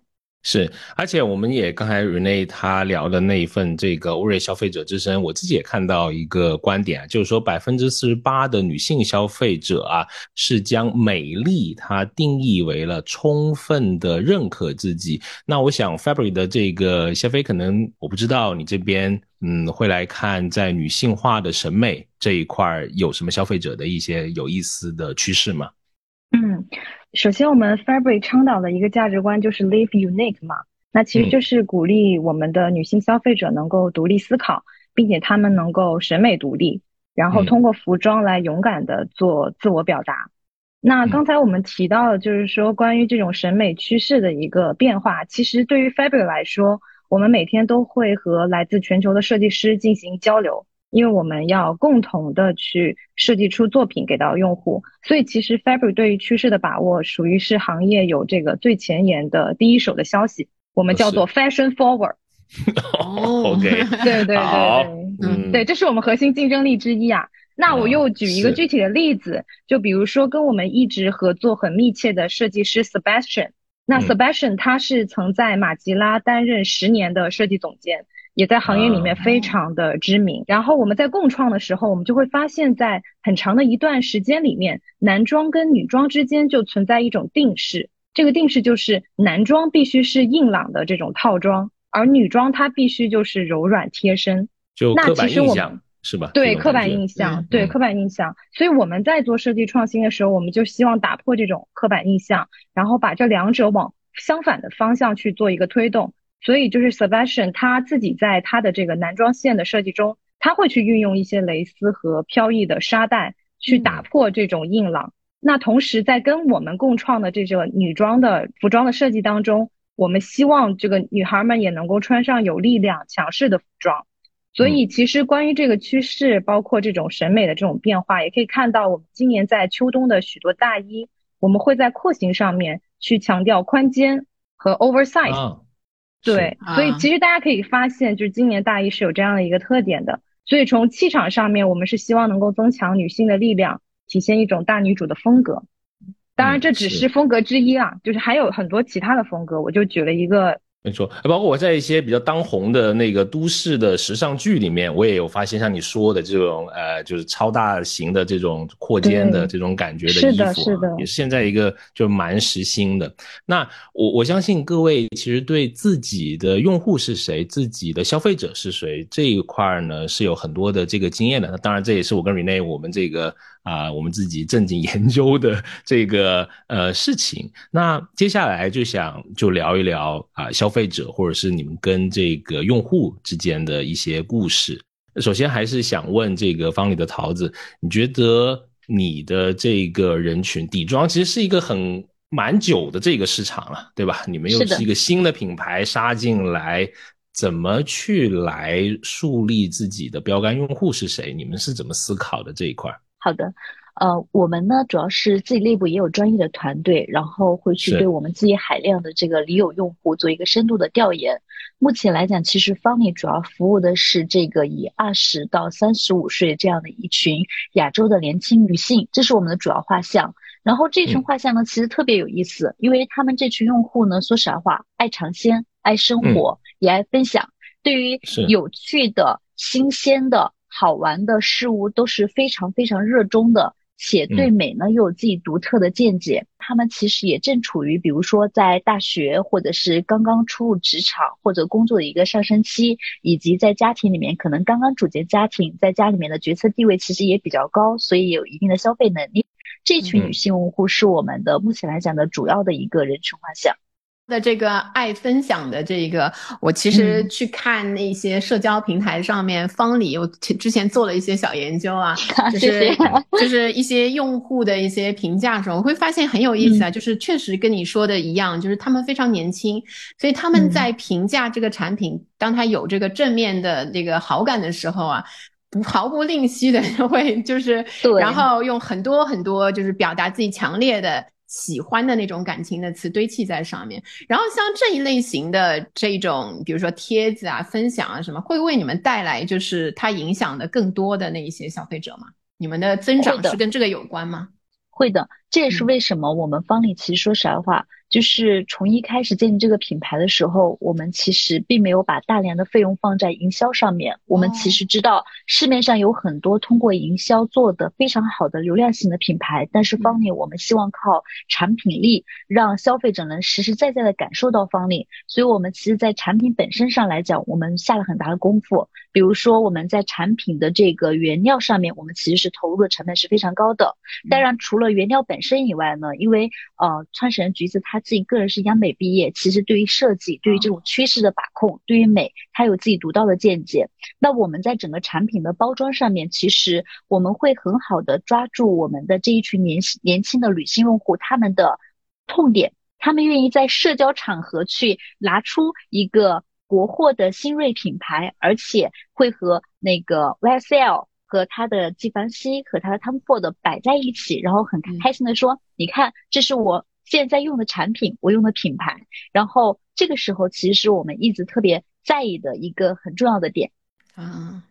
是，而且我们也刚才 Rene 他聊的那一份这个欧瑞消费者之声，我自己也看到一个观点，就是说百分之四十八的女性消费者啊，是将美丽它定义为了充分的认可自己。那我想 Fabry 的这个谢飞可能我不知道你这边嗯会来看在女性化的审美这一块有什么消费者的一些有意思的趋势吗？嗯。首先，我们 Fabric 倡导的一个价值观就是 Live Unique 嘛，那其实就是鼓励我们的女性消费者能够独立思考，并且她们能够审美独立，然后通过服装来勇敢的做自我表达。那刚才我们提到的就是说关于这种审美趋势的一个变化，其实对于 Fabric 来说，我们每天都会和来自全球的设计师进行交流。因为我们要共同的去设计出作品给到用户，所以其实 Fabric 对于趋势的把握属于是行业有这个最前沿的第一手的消息，我们叫做 Fashion Forward。哦 OK，对对 对。对，嗯，对，这是我们核心竞争力之一啊。那我又举一个具体的例子，就比如说跟我们一直合作很密切的设计师 Sebastian，那 Sebastian 他是曾在马吉拉担任十年的设计总监。也在行业里面非常的知名。然后我们在共创的时候，我们就会发现，在很长的一段时间里面，男装跟女装之间就存在一种定式。这个定式就是男装必须是硬朗的这种套装，而女装它必须就是柔软贴身。就刻板印象是吧？对，刻板印象，对刻板印象。所以我们在做设计创新的时候，我们就希望打破这种刻板印象，然后把这两者往相反的方向去做一个推动。所以就是 Sebastian 他自己在他的这个男装线的设计中，他会去运用一些蕾丝和飘逸的纱带去打破这种硬朗。那同时在跟我们共创的这个女装的服装的设计当中，我们希望这个女孩们也能够穿上有力量、强势的服装。所以，其实关于这个趋势，包括这种审美的这种变化，也可以看到我们今年在秋冬的许多大衣，我们会在廓形上面去强调宽肩和 oversize。对，所以其实大家可以发现，就是今年大衣是有这样的一个特点的。所以从气场上面，我们是希望能够增强女性的力量，体现一种大女主的风格。当然，这只是风格之一啊，就是还有很多其他的风格。我就举了一个。没错，包括我在一些比较当红的那个都市的时尚剧里面，我也有发现像你说的这种，呃，就是超大型的这种扩肩的这种感觉的衣服，是的，是的，也是现在一个就蛮时兴的。那我我相信各位其实对自己的用户是谁，自己的消费者是谁这一块呢是有很多的这个经验的。那当然，这也是我跟 Rene 我们这个。啊，我们自己正经研究的这个呃事情，那接下来就想就聊一聊啊，消费者或者是你们跟这个用户之间的一些故事。首先还是想问这个方里的桃子，你觉得你的这个人群底妆其实是一个很蛮久的这个市场了，对吧？你们又是一个新的品牌杀进来，怎么去来树立自己的标杆用户是谁？你们是怎么思考的这一块？好的，呃，我们呢主要是自己内部也有专业的团队，然后会去对我们自己海量的这个离友用户做一个深度的调研。目前来讲，其实方里主要服务的是这个以二十到三十五岁这样的一群亚洲的年轻女性，这是我们的主要画像。然后这群画像呢，其实特别有意思，因为他们这群用户呢，说实话，爱尝鲜，爱生活，也爱分享，对于有趣的、新鲜的。好玩的事物都是非常非常热衷的，且对美呢又有自己独特的见解。他们其实也正处于，比如说在大学，或者是刚刚初入职场或者工作的一个上升期，以及在家庭里面可能刚刚组建家庭，在家里面的决策地位其实也比较高，所以有一定的消费能力。这群女性用户是我们的目前来讲的主要的一个人群画像。的这个爱分享的这个，我其实去看那些社交平台上面，方里我之前做了一些小研究啊，就是 就是一些用户的一些评价时候，我会发现很有意思啊，就是确实跟你说的一样，就是他们非常年轻，所以他们在评价这个产品，当他有这个正面的这个好感的时候啊，不毫不吝惜的 会就是，然后用很多很多就是表达自己强烈的。喜欢的那种感情的词堆砌在上面，然后像这一类型的这种，比如说帖子啊、分享啊什么，会为你们带来就是它影响的更多的那一些消费者吗？你们的增长是跟这个有关吗？会的，这也是为什么我们方里其实说实话。就是从一开始建立这个品牌的时候，我们其实并没有把大量的费用放在营销上面。我们其实知道市面上有很多通过营销做的非常好的流量型的品牌，但是方力我们希望靠产品力让消费者能实实在在的感受到方力。所以，我们其实，在产品本身上来讲，我们下了很大的功夫。比如说，我们在产品的这个原料上面，我们其实是投入的成本是非常高的。当然，除了原料本身以外呢，因为呃，创始人橘子他。自己个人是央美毕业，其实对于设计、对于这种趋势的把控、对于美，他有自己独到的见解。那我们在整个产品的包装上面，其实我们会很好的抓住我们的这一群年年轻的女性用户他们的痛点，他们愿意在社交场合去拿出一个国货的新锐品牌，而且会和那个 YSL 和他的纪梵希和他的 Tom Ford 摆在一起，然后很开心的说：“你看，这是我。”现在用的产品，我用的品牌，然后这个时候其实我们一直特别在意的一个很重要的点啊。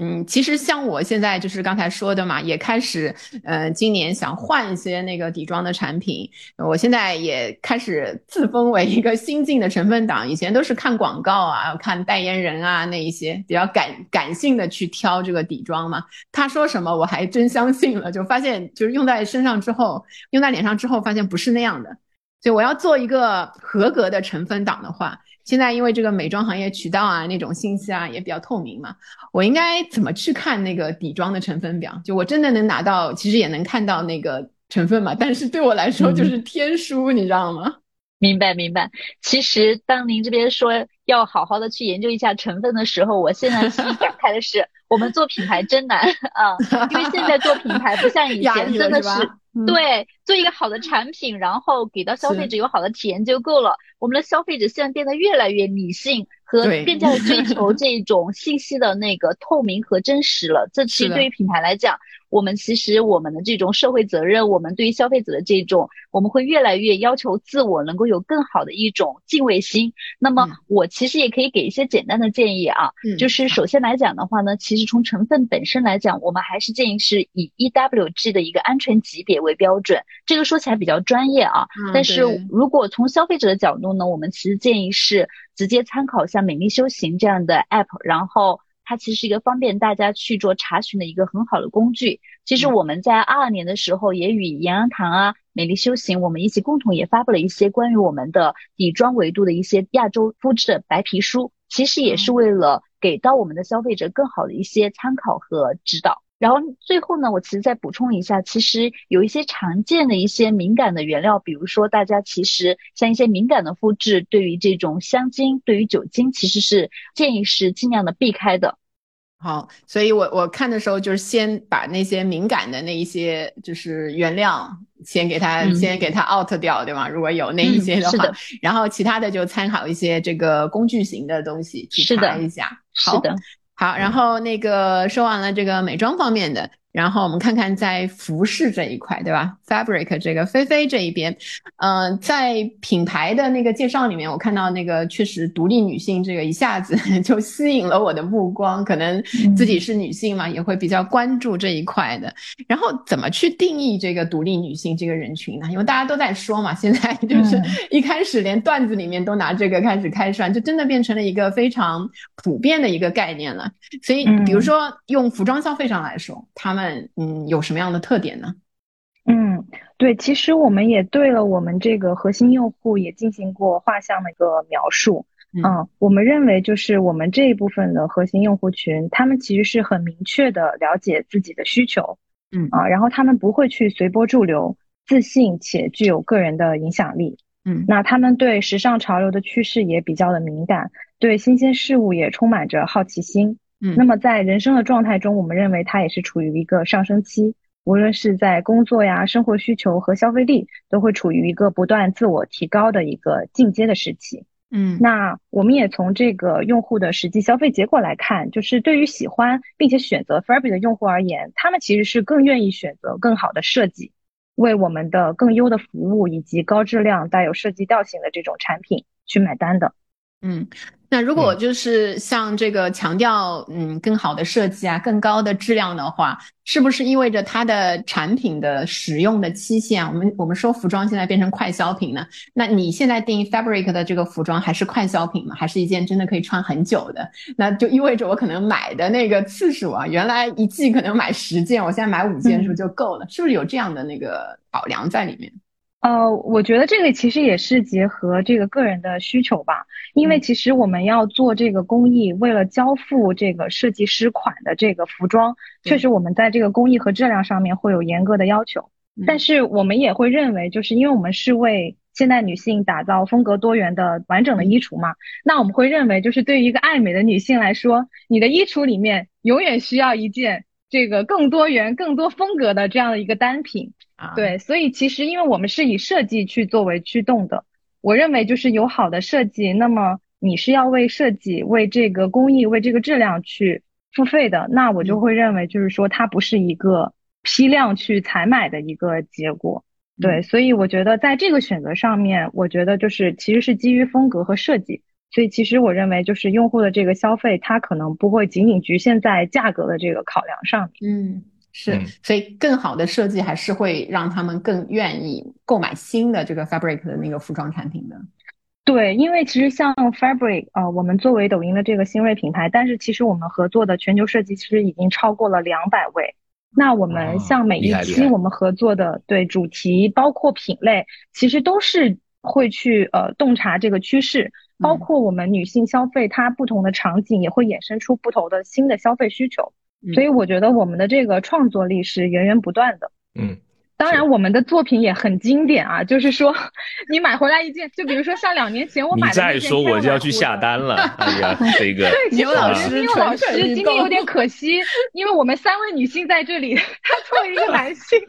嗯，其实像我现在就是刚才说的嘛，也开始，呃，今年想换一些那个底妆的产品。我现在也开始自封为一个新晋的成分党，以前都是看广告啊，看代言人啊那一些比较感感性的去挑这个底妆嘛。他说什么我还真相信了，就发现就是用在身上之后，用在脸上之后，发现不是那样的。所以我要做一个合格的成分党的话。现在因为这个美妆行业渠道啊，那种信息啊也比较透明嘛，我应该怎么去看那个底妆的成分表？就我真的能拿到，其实也能看到那个成分嘛，但是对我来说就是天书，你知道吗？明白明白。其实当您这边说要好好的去研究一下成分的时候，我现在其实感慨的是，我们做品牌真难啊，因为现在做品牌不像以前，真的是对做一个好的产品，然后给到消费者有好的体验就够了。我们的消费者现在变得越来越理性。和更加的追求这种信息的那个透明和真实了，这其实对于品牌来讲，我们其实我们的这种社会责任，我们对于消费者的这种，我们会越来越要求自我，能够有更好的一种敬畏心。那么我其实也可以给一些简单的建议啊，就是首先来讲的话呢，其实从成分本身来讲，我们还是建议是以 EWG 的一个安全级别为标准。这个说起来比较专业啊，但是如果从消费者的角度呢，我们其实建议是。直接参考像美丽修行这样的 app，然后它其实是一个方便大家去做查询的一个很好的工具。其实我们在二二年的时候也与延安堂啊、美丽修行，我们一起共同也发布了一些关于我们的底妆维度的一些亚洲肤质的白皮书，其实也是为了给到我们的消费者更好的一些参考和指导。然后最后呢，我其实再补充一下，其实有一些常见的一些敏感的原料，比如说大家其实像一些敏感的肤质，对于这种香精、对于酒精，其实是建议是尽量的避开的。好，所以我我看的时候就是先把那些敏感的那一些就是原料先给它先给它 out 掉，对吗？如果有那一些的话，然后其他的就参考一些这个工具型的东西去查一下。是的。好，然后那个说完了这个美妆方面的。然后我们看看在服饰这一块，对吧？Fabric 这个菲菲这一边，嗯，在品牌的那个介绍里面，我看到那个确实独立女性这个一下子 就吸引了我的目光。可能自己是女性嘛，也会比较关注这一块的。然后怎么去定义这个独立女性这个人群呢？因为大家都在说嘛，现在就是一开始连段子里面都拿这个开始开涮，就真的变成了一个非常普遍的一个概念了。所以，比如说用服装消费上来说，他们。们嗯有什么样的特点呢？嗯，对，其实我们也对了我们这个核心用户也进行过画像的一个描述。嗯，我们认为就是我们这一部分的核心用户群，他们其实是很明确的了解自己的需求。嗯啊，然后他们不会去随波逐流，自信且具有个人的影响力。嗯，那他们对时尚潮流的趋势也比较的敏感，对新鲜事物也充满着好奇心。嗯，那么在人生的状态中，我们认为它也是处于一个上升期，无论是在工作呀、生活需求和消费力，都会处于一个不断自我提高的一个进阶的时期。嗯，那我们也从这个用户的实际消费结果来看，就是对于喜欢并且选择 Fabric 的用户而言，他们其实是更愿意选择更好的设计，为我们的更优的服务以及高质量、带有设计调性的这种产品去买单的。嗯。那如果就是像这个强调嗯更好的设计啊，更高的质量的话，是不是意味着它的产品的使用的期限？我们我们说服装现在变成快消品呢？那你现在定义 Fabric 的这个服装还是快消品吗？还是一件真的可以穿很久的？那就意味着我可能买的那个次数啊，原来一季可能买十件，我现在买五件是不是就够了？是不是有这样的那个考量在里面？呃，我觉得这个其实也是结合这个个人的需求吧，因为其实我们要做这个工艺，为了交付这个设计师款的这个服装，确实我们在这个工艺和质量上面会有严格的要求。但是我们也会认为，就是因为我们是为现代女性打造风格多元的完整的衣橱嘛，那我们会认为，就是对于一个爱美的女性来说，你的衣橱里面永远需要一件这个更多元、更多风格的这样的一个单品。对，所以其实因为我们是以设计去作为驱动的，我认为就是有好的设计，那么你是要为设计、为这个工艺、为这个质量去付费的，那我就会认为就是说它不是一个批量去采买的一个结果。对，所以我觉得在这个选择上面，我觉得就是其实是基于风格和设计，所以其实我认为就是用户的这个消费，它可能不会仅仅局限在价格的这个考量上面。嗯。是，所以更好的设计还是会让他们更愿意购买新的这个 Fabric 的那个服装产品的。对，因为其实像 Fabric，呃，我们作为抖音的这个新锐品牌，但是其实我们合作的全球设计师已经超过了两百位。那我们像每一期我们合作的，对主题包括品类，其实都是会去呃洞察这个趋势，包括我们女性消费它不同的场景也会衍生出不同的新的消费需求。所以我觉得我们的这个创作力是源源不断的。嗯，当然，我们的作品也很经典啊，就是说，你买回来一件，就比如说像两年前我买的你再说我就要去下单了。哎呀，这个牛老师，牛老师今天有点可惜，因为我们三位女性在这里，他作为一个男性，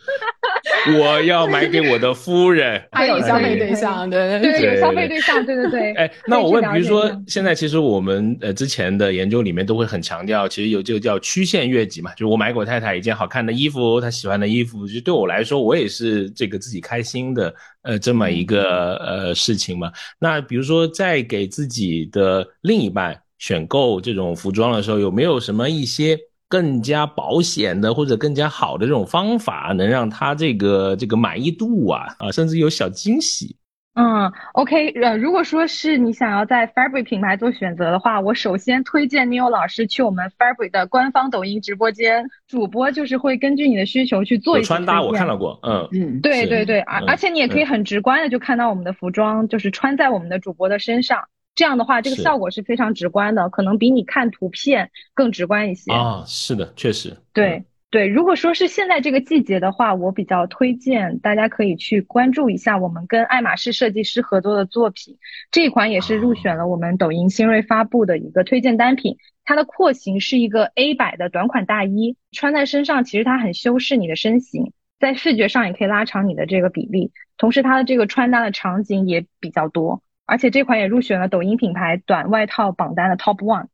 我要买给我的夫人，还有消费对象，对对对，有消费对象，对对对。哎，那我问，比如说现在其实我们呃之前的研究里面都会很强调，其实有这个叫曲线悦己嘛，就是我买给我太太一件好看的衣服，她喜欢的衣服，就对我来说，我也是。这个自己开心的，呃，这么一个呃事情嘛。那比如说，在给自己的另一半选购这种服装的时候，有没有什么一些更加保险的或者更加好的这种方法，能让他这个这个满意度啊啊，甚至有小惊喜？嗯，OK，呃，如果说是你想要在 Fabric 品牌做选择的话，我首先推荐 Neil 老师去我们 Fabric 的官方抖音直播间，主播就是会根据你的需求去做一些穿搭，我看到过，嗯嗯，对对对，而而且你也可以很直观的就看到我们的服装就是穿在我们的主播的身上，这样的话这个效果是非常直观的，可能比你看图片更直观一些啊，是的，确实，对。对，如果说是现在这个季节的话，我比较推荐大家可以去关注一下我们跟爱马仕设计师合作的作品，这一款也是入选了我们抖音新锐发布的一个推荐单品。它的廓形是一个 A 摆的短款大衣，穿在身上其实它很修饰你的身形，在视觉上也可以拉长你的这个比例，同时它的这个穿搭的场景也比较多，而且这款也入选了抖音品牌短外套榜单的 Top One。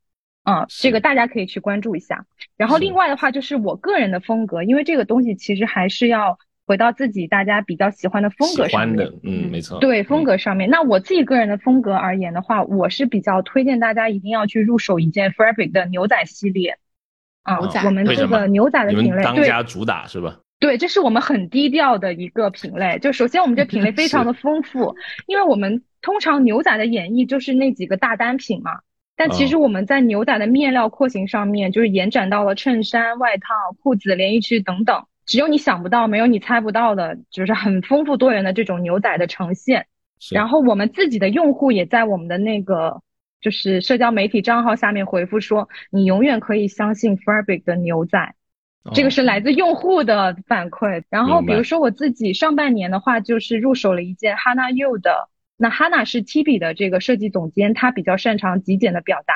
嗯，这个大家可以去关注一下。然后另外的话，就是我个人的风格，因为这个东西其实还是要回到自己大家比较喜欢的风格上面。嗯，没错。对，风格上面。那我自己个人的风格而言的话，我是比较推荐大家一定要去入手一件 Fabric 的牛仔系列。啊，我们这个牛仔的品类，当家主打是吧？对，这是我们很低调的一个品类。就首先我们这品类 非常的丰富，因为我们通常牛仔的演绎就是那几个大单品嘛。但其实我们在牛仔的面料廓形上面，就是延展到了衬衫、外套、裤子、连衣裙等等，只有你想不到，没有你猜不到的，就是很丰富多元的这种牛仔的呈现。然后我们自己的用户也在我们的那个就是社交媒体账号下面回复说，你永远可以相信 Fabric 的牛仔，这个是来自用户的反馈。然后比如说我自己上半年的话，就是入手了一件 Hana You 的。那 Hanna 是 Tib 的这个设计总监，他比较擅长极简的表达，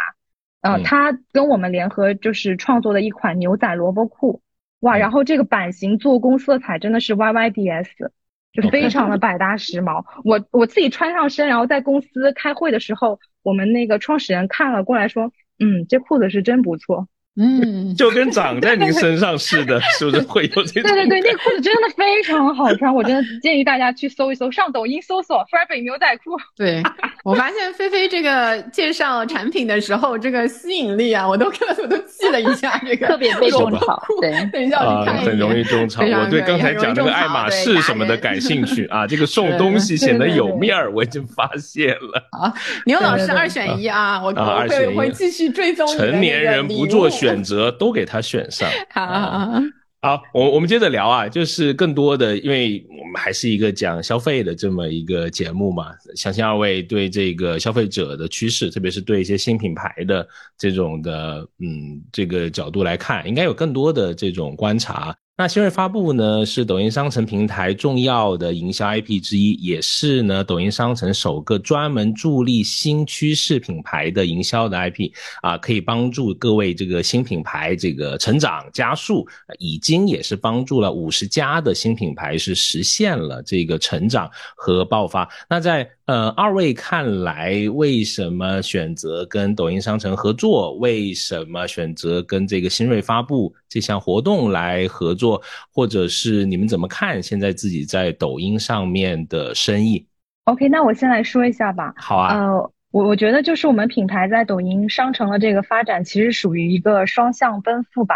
呃，他跟我们联合就是创作的一款牛仔萝卜裤，哇，然后这个版型、做工、色彩真的是 Y Y D S，就非常的百搭时髦。我我自己穿上身，然后在公司开会的时候，我们那个创始人看了过来说，嗯，这裤子是真不错。嗯，就跟长在您身上似的，是不是会有这种？对对对，那裤子真的非常好穿，我真的建议大家去搜一搜，上抖音搜索 “Fabric 牛仔裤”。对我发现菲菲这个介绍产品的时候，这个吸引力啊，我都看，我都记了一下，这个特别被种草。对，等一下我去看很容易种草。我对刚才讲那个爱马仕什么的感兴趣 啊，这个送东西显得有面儿，我已经发现了。啊，牛老师二选一啊，我我会会继续追踪。成年人不做选。选择都给他选上。好，好，我我们接着聊啊，就是更多的，因为我们还是一个讲消费的这么一个节目嘛，相信二位对这个消费者的趋势，特别是对一些新品牌的这种的，嗯，这个角度来看，应该有更多的这种观察。那新锐发布呢，是抖音商城平台重要的营销 IP 之一，也是呢抖音商城首个专门助力新趋势品牌的营销的 IP 啊，可以帮助各位这个新品牌这个成长加速，已经也是帮助了五十家的新品牌是实现了这个成长和爆发。那在呃二位看来，为什么选择跟抖音商城合作？为什么选择跟这个新锐发布这项活动来合作？或者是你们怎么看现在自己在抖音上面的生意？OK，那我先来说一下吧。好啊。呃，我我觉得就是我们品牌在抖音商城的这个发展，其实属于一个双向奔赴吧。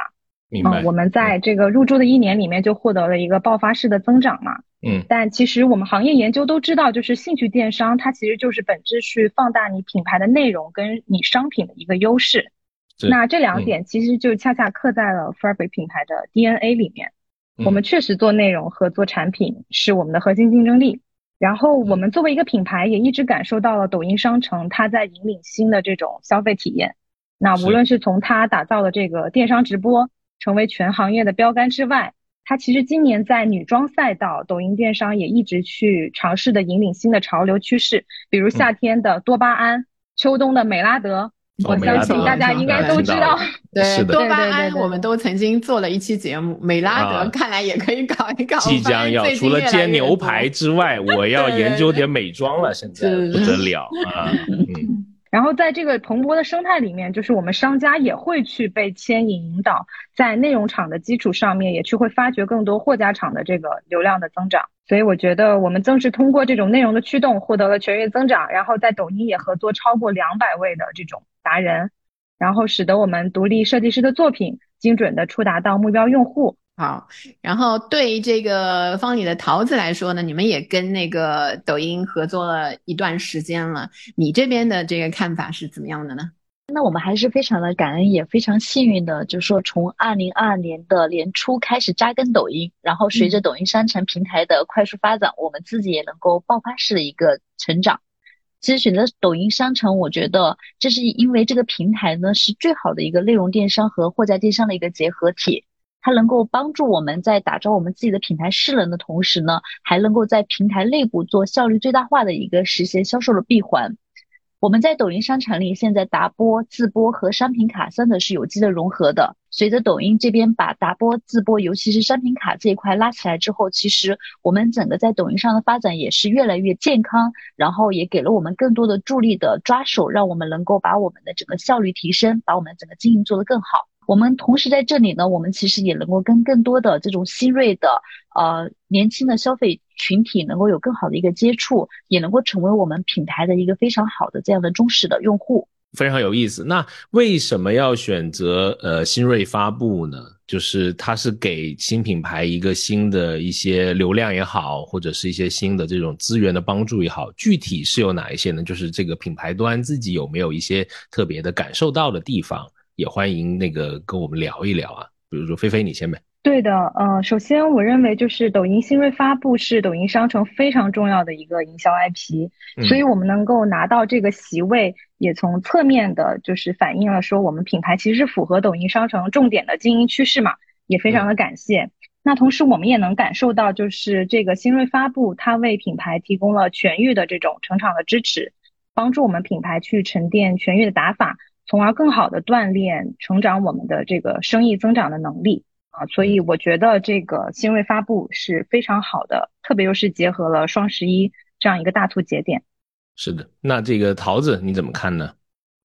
明白。我们在这个入驻的一年里面就获得了一个爆发式的增长嘛。嗯。但其实我们行业研究都知道，就是兴趣电商它其实就是本质去放大你品牌的内容跟你商品的一个优势。那这两点其实就恰恰刻在了 Fabric 品牌的 DNA 里面。我们确实做内容和做产品是我们的核心竞争力。然后我们作为一个品牌，也一直感受到了抖音商城它在引领新的这种消费体验。那无论是从它打造的这个电商直播成为全行业的标杆之外，它其实今年在女装赛道，抖音电商也一直去尝试的引领新的潮流趋势，比如夏天的多巴胺，秋冬的美拉德。我相信大家应该都知道，对多巴胺，我们都曾经做了一期节目。美拉德看来也可以搞一搞。即将要除了煎牛排之外，我 要研究点美妆了，现在不得了啊！嗯。然后在这个蓬勃的生态里面，就是我们商家也会去被牵引引导，在内容厂的基础上面，也去会发掘更多货架厂的这个流量的增长。所以我觉得我们正是通过这种内容的驱动，获得了全域增长。然后在抖音也合作超过两百位的这种达人，然后使得我们独立设计师的作品精准的触达到目标用户。好，然后对这个方里的桃子来说呢，你们也跟那个抖音合作了一段时间了，你这边的这个看法是怎么样的呢？那我们还是非常的感恩，也非常幸运的，就是说从二零二二年的年初开始扎根抖音，然后随着抖音商城平台的快速发展，我们自己也能够爆发式的一个成长。其实选择抖音商城，我觉得这是因为这个平台呢是最好的一个内容电商和货架电商的一个结合体。它能够帮助我们在打造我们自己的品牌势能的同时呢，还能够在平台内部做效率最大化的一个实现销售的闭环。我们在抖音商城里，现在达播、自播和商品卡三者是有机的融合的。随着抖音这边把达播、自播，尤其是商品卡这一块拉起来之后，其实我们整个在抖音上的发展也是越来越健康，然后也给了我们更多的助力的抓手，让我们能够把我们的整个效率提升，把我们整个经营做得更好。我们同时在这里呢，我们其实也能够跟更多的这种新锐的呃年轻的消费群体能够有更好的一个接触，也能够成为我们品牌的一个非常好的这样的忠实的用户。非常有意思。那为什么要选择呃新锐发布呢？就是它是给新品牌一个新的一些流量也好，或者是一些新的这种资源的帮助也好，具体是有哪一些呢？就是这个品牌端自己有没有一些特别的感受到的地方？也欢迎那个跟我们聊一聊啊，比如说菲菲，你先呗。对的，呃，首先我认为就是抖音新锐发布是抖音商城非常重要的一个营销 IP，所以我们能够拿到这个席位，也从侧面的就是反映了说我们品牌其实是符合抖音商城重点的经营趋势嘛，也非常的感谢。那同时我们也能感受到，就是这个新锐发布，它为品牌提供了全域的这种成长的支持，帮助我们品牌去沉淀全域的打法。从而更好的锻炼、成长我们的这个生意增长的能力啊，所以我觉得这个新锐发布是非常好的，特别又是结合了双十一这样一个大促节点。是的，那这个桃子你怎么看呢？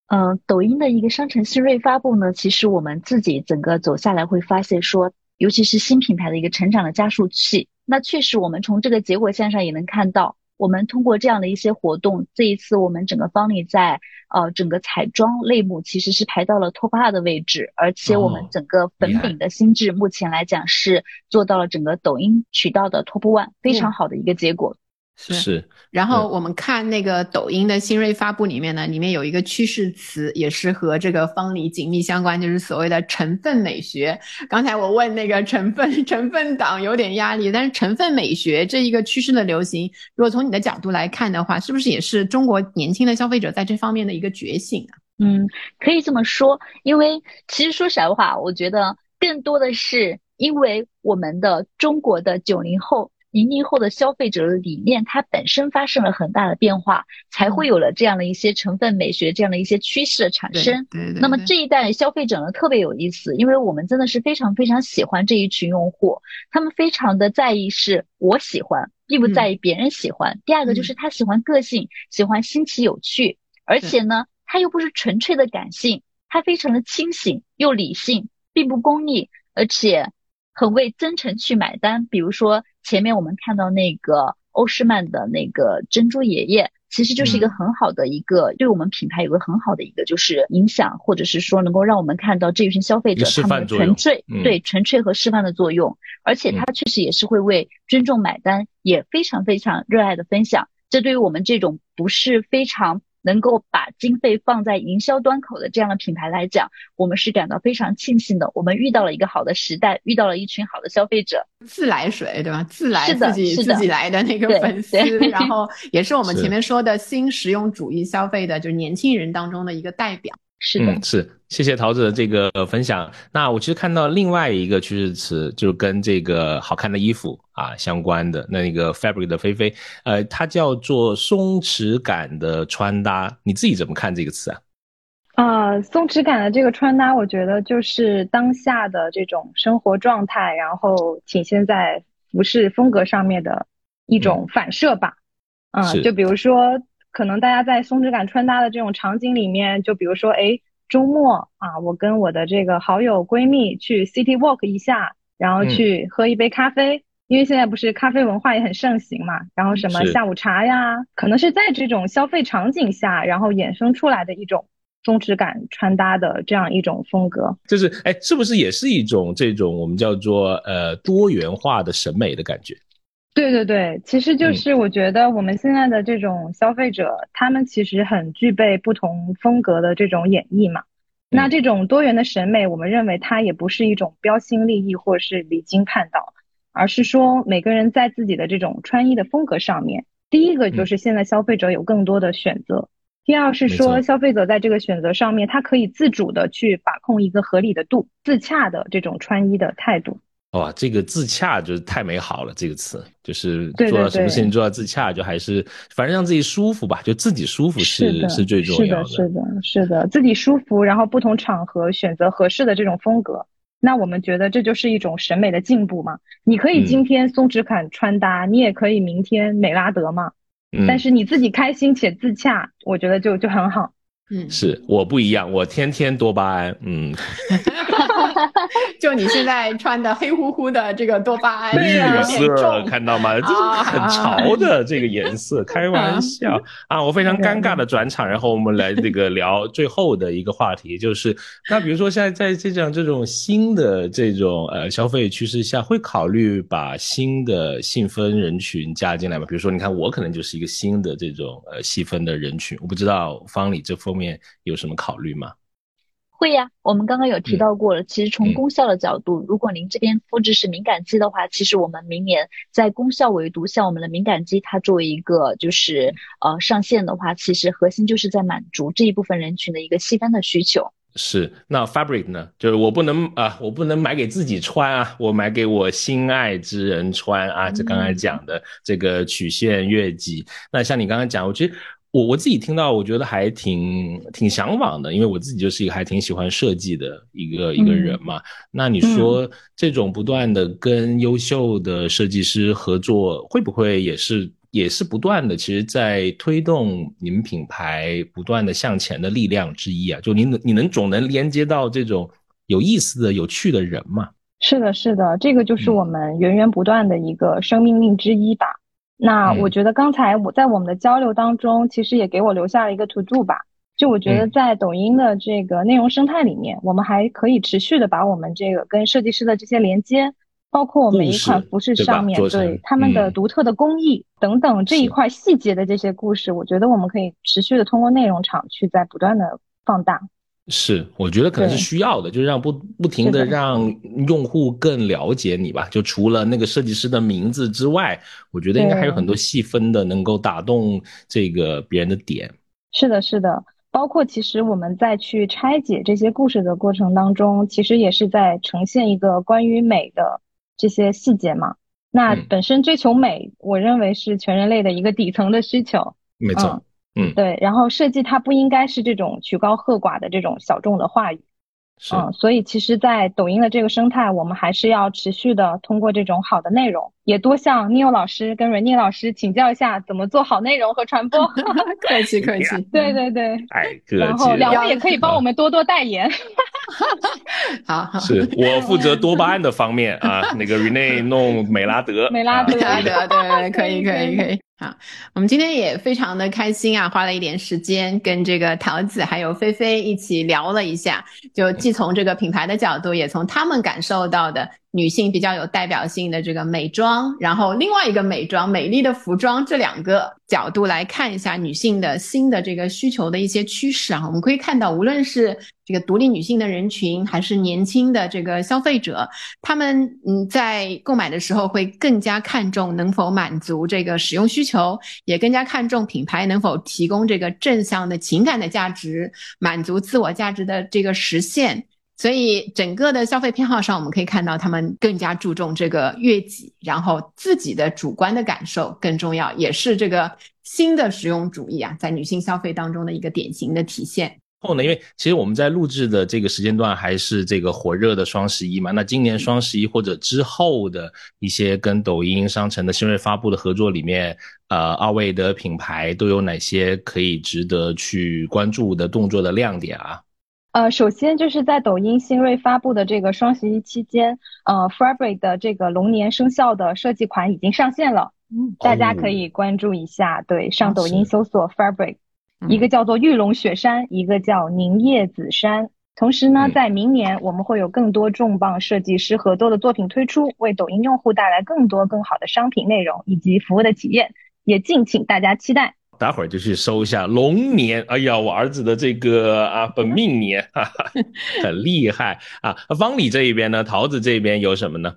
嗯，抖音的一个商城新锐发布呢，其实我们自己整个走下来会发现说，尤其是新品牌的一个成长的加速器。那确实，我们从这个结果线上也能看到。我们通过这样的一些活动，这一次我们整个方里在呃整个彩妆类目其实是排到了 top 二的位置，而且我们整个粉饼的心智目前来讲是做到了整个抖音渠道的 top one，非常好的一个结果。是，然后我们看那个抖音的新锐发布里面呢，里面有一个趋势词，也是和这个方里紧密相关，就是所谓的成分美学。刚才我问那个成分成分党有点压力，但是成分美学这一个趋势的流行，如果从你的角度来看的话，是不是也是中国年轻的消费者在这方面的一个觉醒啊？嗯，可以这么说，因为其实说实在话，我觉得更多的是因为我们的中国的九零后。零零后的消费者的理念，它本身发生了很大的变化，才会有了这样的一些成分美学这样的一些趋势的产生。那么这一代消费者呢，特别有意思，因为我们真的是非常非常喜欢这一群用户，他们非常的在意是我喜欢，并不在意别人喜欢。第二个就是他喜欢个性，喜欢新奇有趣，而且呢，他又不是纯粹的感性，他非常的清醒又理性，并不功利，而且。很为真诚去买单，比如说前面我们看到那个欧诗漫的那个珍珠爷爷，其实就是一个很好的一个对我们品牌有个很好的一个就是影响，或者是说能够让我们看到这一群消费者他们的纯粹对纯粹和示范的作用，而且他确实也是会为尊重买单，也非常非常热爱的分享，这对于我们这种不是非常。能够把经费放在营销端口的这样的品牌来讲，我们是感到非常庆幸的。我们遇到了一个好的时代，遇到了一群好的消费者，自来水，对吧？自来自己自己来的那个粉丝，然后也是我们前面说的新实用主义消费的，就是年轻人当中的一个代表。是的，嗯，是，谢谢桃子的这个分享。那我其实看到另外一个趋势词，就是跟这个好看的衣服啊相关的那个 fabric 的菲菲，呃，它叫做松弛感的穿搭，你自己怎么看这个词啊？啊，松弛感的这个穿搭，我觉得就是当下的这种生活状态，然后体现在服饰风格上面的一种反射吧。嗯，就比如说，可能大家在松弛感穿搭的这种场景里面，就比如说，哎，周末啊，我跟我的这个好友闺蜜去 City Walk 一下，然后去喝一杯咖啡，因为现在不是咖啡文化也很盛行嘛。然后什么下午茶呀，可能是在这种消费场景下，然后衍生出来的一种。松弛感穿搭的这样一种风格，就是哎，是不是也是一种这种我们叫做呃多元化的审美的感觉？对对对，其实就是我觉得我们现在的这种消费者，他们其实很具备不同风格的这种演绎嘛。那这种多元的审美，我们认为它也不是一种标新立异或是离经叛道，而是说每个人在自己的这种穿衣的风格上面，第一个就是现在消费者有更多的选择。第二是说，消费者在这个选择上面，他可以自主的去把控一个合理的度，自洽的这种穿衣的态度。哇，这个自洽就是太美好了，这个词就是做到什么事情做到自洽，就还是反正让自己舒服吧，就自己舒服是是最重要的。是的，是的，是的，自己舒服，然后不同场合选择合适的这种风格，那我们觉得这就是一种审美的进步嘛。你可以今天松弛感穿搭，你也可以明天美拉德嘛。但是你自己开心且自洽，我觉得就就很好。嗯，是我不一样，我天天多巴胺。嗯，就你现在穿的黑乎乎的这个多巴胺绿色，看到吗？这是很潮的这个颜色，开玩笑啊！我非常尴尬的转场，然后我们来这个聊最后的一个话题，就是那比如说现在在这样这种新的这种呃消费趋势下，会考虑把新的细分人群加进来吗？比如说，你看我可能就是一个新的这种呃细分的人群，我不知道方里这方。面有什么考虑吗？会呀，我们刚刚有提到过了。其实从功效的角度，如果您这边肤质是敏感肌的话，其实我们明年在功效维度，像我们的敏感肌，它作为一个就是呃上线的话，其实核心就是在满足这一部分人群的一个细分的需求。是，那 fabric 呢？就是我不能啊，我不能买给自己穿啊，我买给我心爱之人穿啊。这刚才讲的这个曲线月季，那像你刚刚讲，我觉得。我我自己听到，我觉得还挺挺向往的，因为我自己就是一个还挺喜欢设计的一个一个人嘛。那你说这种不断的跟优秀的设计师合作，会不会也是也是不断的，其实在推动你们品牌不断的向前的力量之一啊？就你能你能总能连接到这种有意思的有趣的人嘛？是的，是的，这个就是我们源源不断的一个生命力之一吧。那我觉得刚才我在我们的交流当中，其实也给我留下了一个 to do 吧。就我觉得在抖音的这个内容生态里面，我们还可以持续的把我们这个跟设计师的这些连接，包括我们每一款服饰上面对他们的独特的工艺等等这一块细节的这些故事，我觉得我们可以持续的通过内容场去在不断的放大。是，我觉得可能是需要的，就是让不不停的让用户更了解你吧。就除了那个设计师的名字之外，我觉得应该还有很多细分的能够打动这个别人的点。是的，是的，包括其实我们在去拆解这些故事的过程当中，其实也是在呈现一个关于美的这些细节嘛。那本身追求美，我认为是全人类的一个底层的需求。没错。嗯，对，然后设计它不应该是这种曲高和寡的这种小众的话语，嗯，所以其实，在抖音的这个生态，我们还是要持续的通过这种好的内容，也多向 Neil 老师跟 Rene 老师请教一下怎么做好内容和传播。客气客气，对对对，哎，然后两位也可以帮我们多多代言。好，是我负责多巴胺的方面啊，那个 Rene 弄美拉德，美拉德，对对对，可以可以可以。好，我们今天也非常的开心啊，花了一点时间跟这个桃子还有菲菲一起聊了一下，就既从这个品牌的角度，也从他们感受到的。女性比较有代表性的这个美妆，然后另外一个美妆、美丽的服装这两个角度来看一下女性的新的这个需求的一些趋势啊，我们可以看到，无论是这个独立女性的人群，还是年轻的这个消费者，他们嗯在购买的时候会更加看重能否满足这个使用需求。求，也更加看重品牌能否提供这个正向的情感的价值，满足自我价值的这个实现。所以整个的消费偏好上，我们可以看到他们更加注重这个悦己，然后自己的主观的感受更重要，也是这个新的实用主义啊，在女性消费当中的一个典型的体现。后呢，因为其实我们在录制的这个时间段还是这个火热的双十一嘛，那今年双十一或者之后的一些跟抖音商城的新锐发布的合作里面，呃，二位的品牌都有哪些可以值得去关注的动作的亮点啊？呃，首先就是在抖音新锐发布的这个双十一期间，呃，Fabric 的这个龙年生肖的设计款已经上线了，嗯，大家可以关注一下。对，上抖音搜索 Fabric，一个叫做玉龙雪山，一个叫宁叶紫山。同时呢，在明年我们会有更多重磅设计师合作的作品推出，为抖音用户带来更多更好的商品内容以及服务的体验，也敬请大家期待。待会儿就去搜一下龙年，哎呀，我儿子的这个啊本命年，哈哈，很厉害啊！方里这一边呢，桃子这边有什么呢？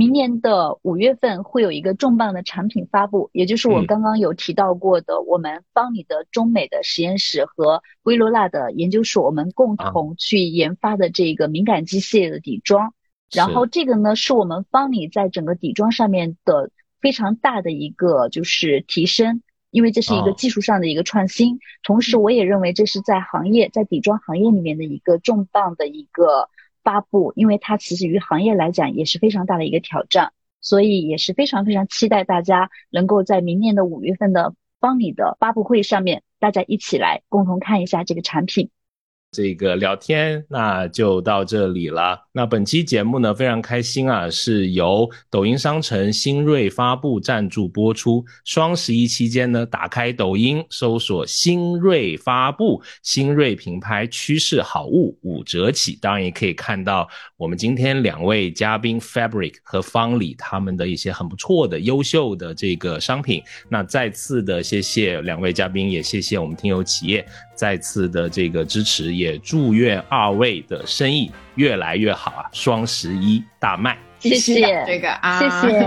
明年的五月份会有一个重磅的产品发布，也就是我刚刚有提到过的，我们方里的中美的实验室和薇罗娜的研究所，我们共同去研发的这个敏感肌系列的底妆。然后这个呢，是我们方里在整个底妆上面的非常大的一个就是提升。因为这是一个技术上的一个创新，同时我也认为这是在行业在底妆行业里面的一个重磅的一个发布，因为它其实于行业来讲也是非常大的一个挑战，所以也是非常非常期待大家能够在明年的五月份的邦里的发布会上面，大家一起来共同看一下这个产品。这个聊天那就到这里了。那本期节目呢非常开心啊，是由抖音商城新锐发布赞助播出。双十一期间呢，打开抖音搜索新锐发布，新锐品牌趋势好物五折起。当然也可以看到我们今天两位嘉宾 Fabric 和方里他们的一些很不错的、优秀的这个商品。那再次的谢谢两位嘉宾，也谢谢我们听友企业。再次的这个支持，也祝愿二位的生意越来越好啊！双十一大卖。谢谢这个啊，谢谢。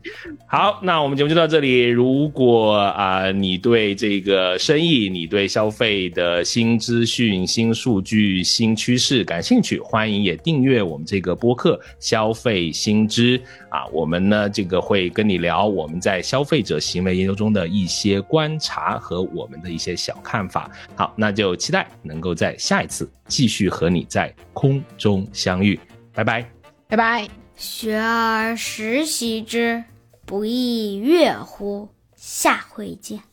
好，那我们节目就到这里。如果啊，你对这个生意、你对消费的新资讯、新数据、新趋势感兴趣，欢迎也订阅我们这个播客《消费新知》啊。我们呢，这个会跟你聊我们在消费者行为研究中的一些观察和我们的一些小看法。好，那就期待能够在下一次继续和你在空中相遇。拜拜，拜拜。学而时习之，不亦说乎？下回见。